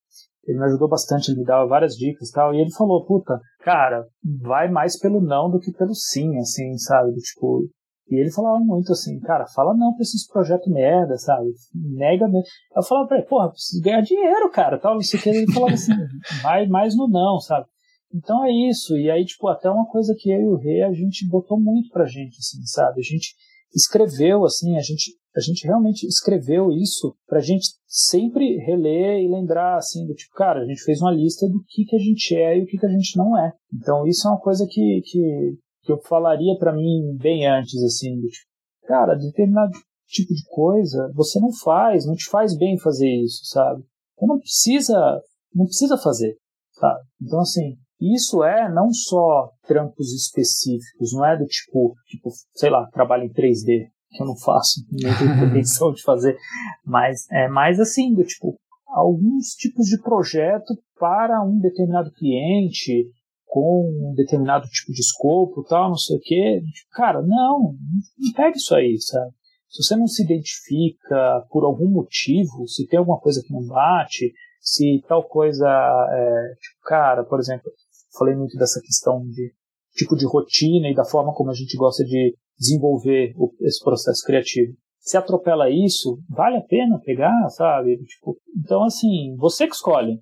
Ele me ajudou bastante, ele me dava várias dicas e tal, e ele falou, puta, cara, vai mais pelo não do que pelo sim, assim, sabe? Tipo, e ele falava muito assim, cara, fala não pra esses projetos merda, sabe? Nega mesmo. Eu falava pra ele, porra, preciso ganhar dinheiro, cara, tal, isso que ele falava assim, vai mais no não, sabe? Então é isso, e aí, tipo, até uma coisa que eu e o Rei, a gente botou muito pra gente, assim, sabe? A gente escreveu assim, a gente a gente realmente escreveu isso para a gente sempre reler e lembrar assim do tipo, cara, a gente fez uma lista do que que a gente é e o que que a gente não é. Então isso é uma coisa que que, que eu falaria para mim bem antes assim, do tipo, cara, determinado tipo de coisa você não faz, não te faz bem fazer isso, sabe? Você não precisa não precisa fazer, sabe? Então assim, isso é não só trampos específicos, não é do tipo, tipo, sei lá, trabalho em 3D, que eu não faço, não tenho pretensão de fazer, mas é mais assim, do tipo, alguns tipos de projeto para um determinado cliente, com um determinado tipo de escopo, tal, não sei o quê. Cara, não, não pega isso aí, sabe? Se você não se identifica por algum motivo, se tem alguma coisa que não bate, se tal coisa, é, tipo, cara, por exemplo, falei muito dessa questão de tipo de rotina e da forma como a gente gosta de desenvolver o, esse processo criativo. Se atropela isso, vale a pena pegar, sabe? Tipo, então, assim, você que escolhe.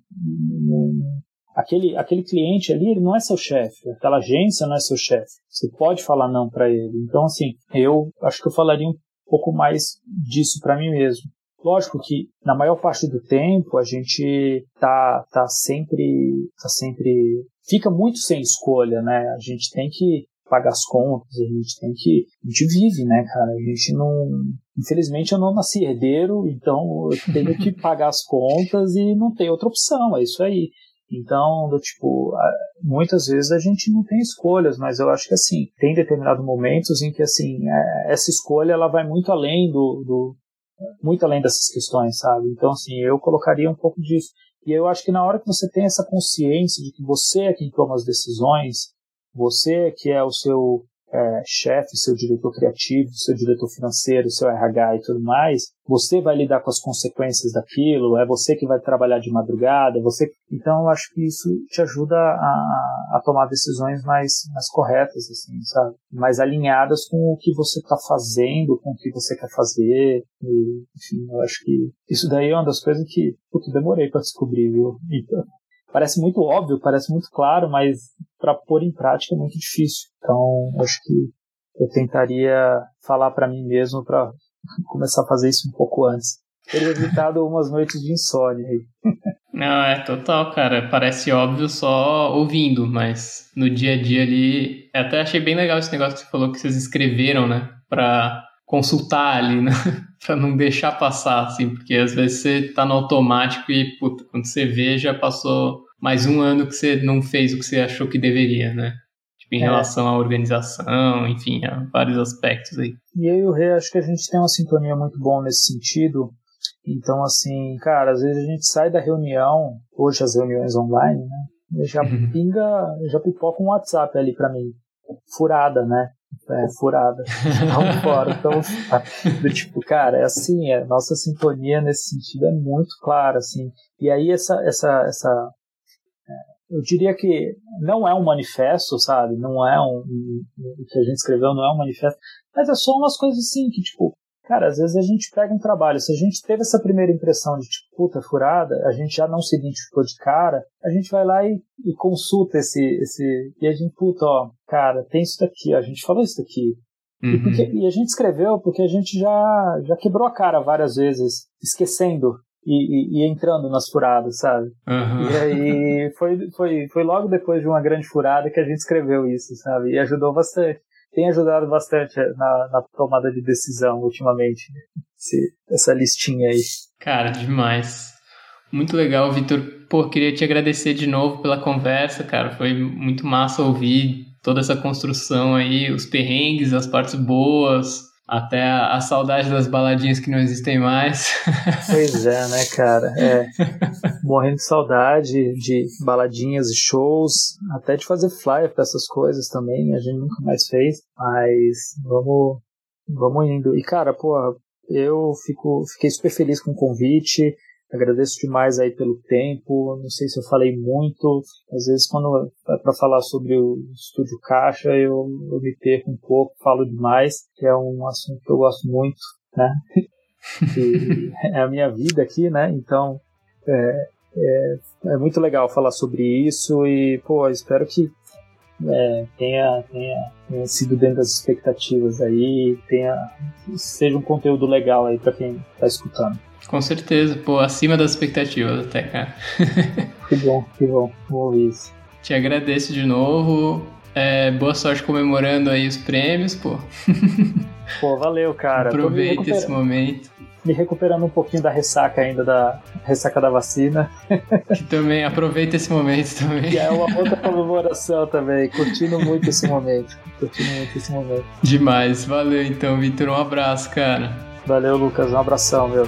Aquele, aquele cliente ali, ele não é seu chefe. Aquela agência não é seu chefe. Você pode falar não para ele. Então, assim, eu acho que eu falaria um pouco mais disso para mim mesmo. Lógico que na maior parte do tempo a gente tá, tá sempre, tá sempre, fica muito sem escolha, né? A gente tem que pagar as contas, a gente tem que, a gente vive, né, cara? A gente não, infelizmente eu não nasci herdeiro, então eu tenho que pagar as contas e não tem outra opção, é isso aí. Então, do tipo, muitas vezes a gente não tem escolhas, mas eu acho que assim, tem determinados momentos em que assim, é, essa escolha ela vai muito além do, do, muito além dessas questões, sabe? Então, assim, eu colocaria um pouco disso. E eu acho que na hora que você tem essa consciência de que você é quem toma as decisões, você que é o seu é, chefe, seu diretor criativo, seu diretor financeiro, seu RH e tudo mais, você vai lidar com as consequências daquilo, é você que vai trabalhar de madrugada, você. Então eu acho que isso te ajuda a, a tomar decisões mais, mais corretas, assim, sabe? Mais alinhadas com o que você está fazendo, com o que você quer fazer. E, enfim, eu acho que isso daí é uma das coisas que eu demorei para descobrir, viu? Então, parece muito óbvio, parece muito claro, mas para pôr em prática é muito difícil. Então, acho que eu tentaria falar para mim mesmo para começar a fazer isso um pouco antes. Teria evitado umas noites de insônia aí. Não, é total, cara. Parece óbvio só ouvindo, mas no dia a dia ali. Eu até achei bem legal esse negócio que você falou que vocês escreveram, né? Pra consultar ali, né? pra não deixar passar, assim, porque às vezes você tá no automático e, puta, quando você vê, já passou mais um ano que você não fez o que você achou que deveria, né? Tipo, em é. relação à organização, enfim, a vários aspectos aí. E eu e o Rei, acho que a gente tem uma sintonia muito boa nesse sentido. Então, assim, cara, às vezes a gente sai da reunião, hoje as reuniões online, né? Já uhum. pinga, já pipoca um WhatsApp ali para mim, furada, né? É, furada. Não fora, então, do tipo, cara, é assim, a nossa sintonia nesse sentido é muito clara, assim. E aí essa, essa, essa, é, eu diria que não é um manifesto, sabe? Não é um, o que a gente escreveu não é um manifesto, mas é só umas coisas assim que, tipo, cara, às vezes a gente pega um trabalho, se a gente teve essa primeira impressão de, tipo, puta, furada, a gente já não se identificou de cara, a gente vai lá e, e consulta esse, esse, e a gente, puta, ó, cara, tem isso daqui, ó, a gente falou isso daqui. Uhum. E, porque, e, a gente escreveu porque a gente já, já quebrou a cara várias vezes, esquecendo e, e, e, entrando nas furadas, sabe? Uhum. E aí foi, foi, foi logo depois de uma grande furada que a gente escreveu isso, sabe? E ajudou bastante tem ajudado bastante na, na tomada de decisão ultimamente, esse, essa listinha aí. Cara, demais. Muito legal, Vitor. Pô, queria te agradecer de novo pela conversa, cara. Foi muito massa ouvir toda essa construção aí, os perrengues, as partes boas, até a, a, saudade das baladinhas que não existem mais. Pois é, né, cara? É. Morrendo de saudade de baladinhas e shows, até de fazer flyer para essas coisas também, a gente nunca mais fez, mas vamos, vamos indo. E, cara, pô, eu fico, fiquei super feliz com o convite. Agradeço demais aí pelo tempo. Não sei se eu falei muito. Às vezes, quando é para falar sobre o Estúdio Caixa, eu, eu me perco um pouco, falo demais, que é um assunto que eu gosto muito, né? é a minha vida aqui, né? Então, é, é, é, muito legal falar sobre isso e, pô, espero que é, tenha, tenha, tenha, sido dentro das expectativas aí, tenha, seja um conteúdo legal aí para quem está escutando. Com certeza, pô, acima das expectativas até, cara. que bom, que bom, ouvir isso. Te agradeço de novo. É, boa sorte comemorando aí os prêmios, pô. Pô, valeu, cara. Aproveita esse momento. Me recuperando um pouquinho da ressaca ainda, da ressaca da vacina. Que também, aproveita esse momento também. E é uma outra comemoração também. Curtindo muito esse momento. Curtindo muito esse momento. Demais. Valeu então, Vitor. Um abraço, cara. Valeu, Lucas. Um abração, meu.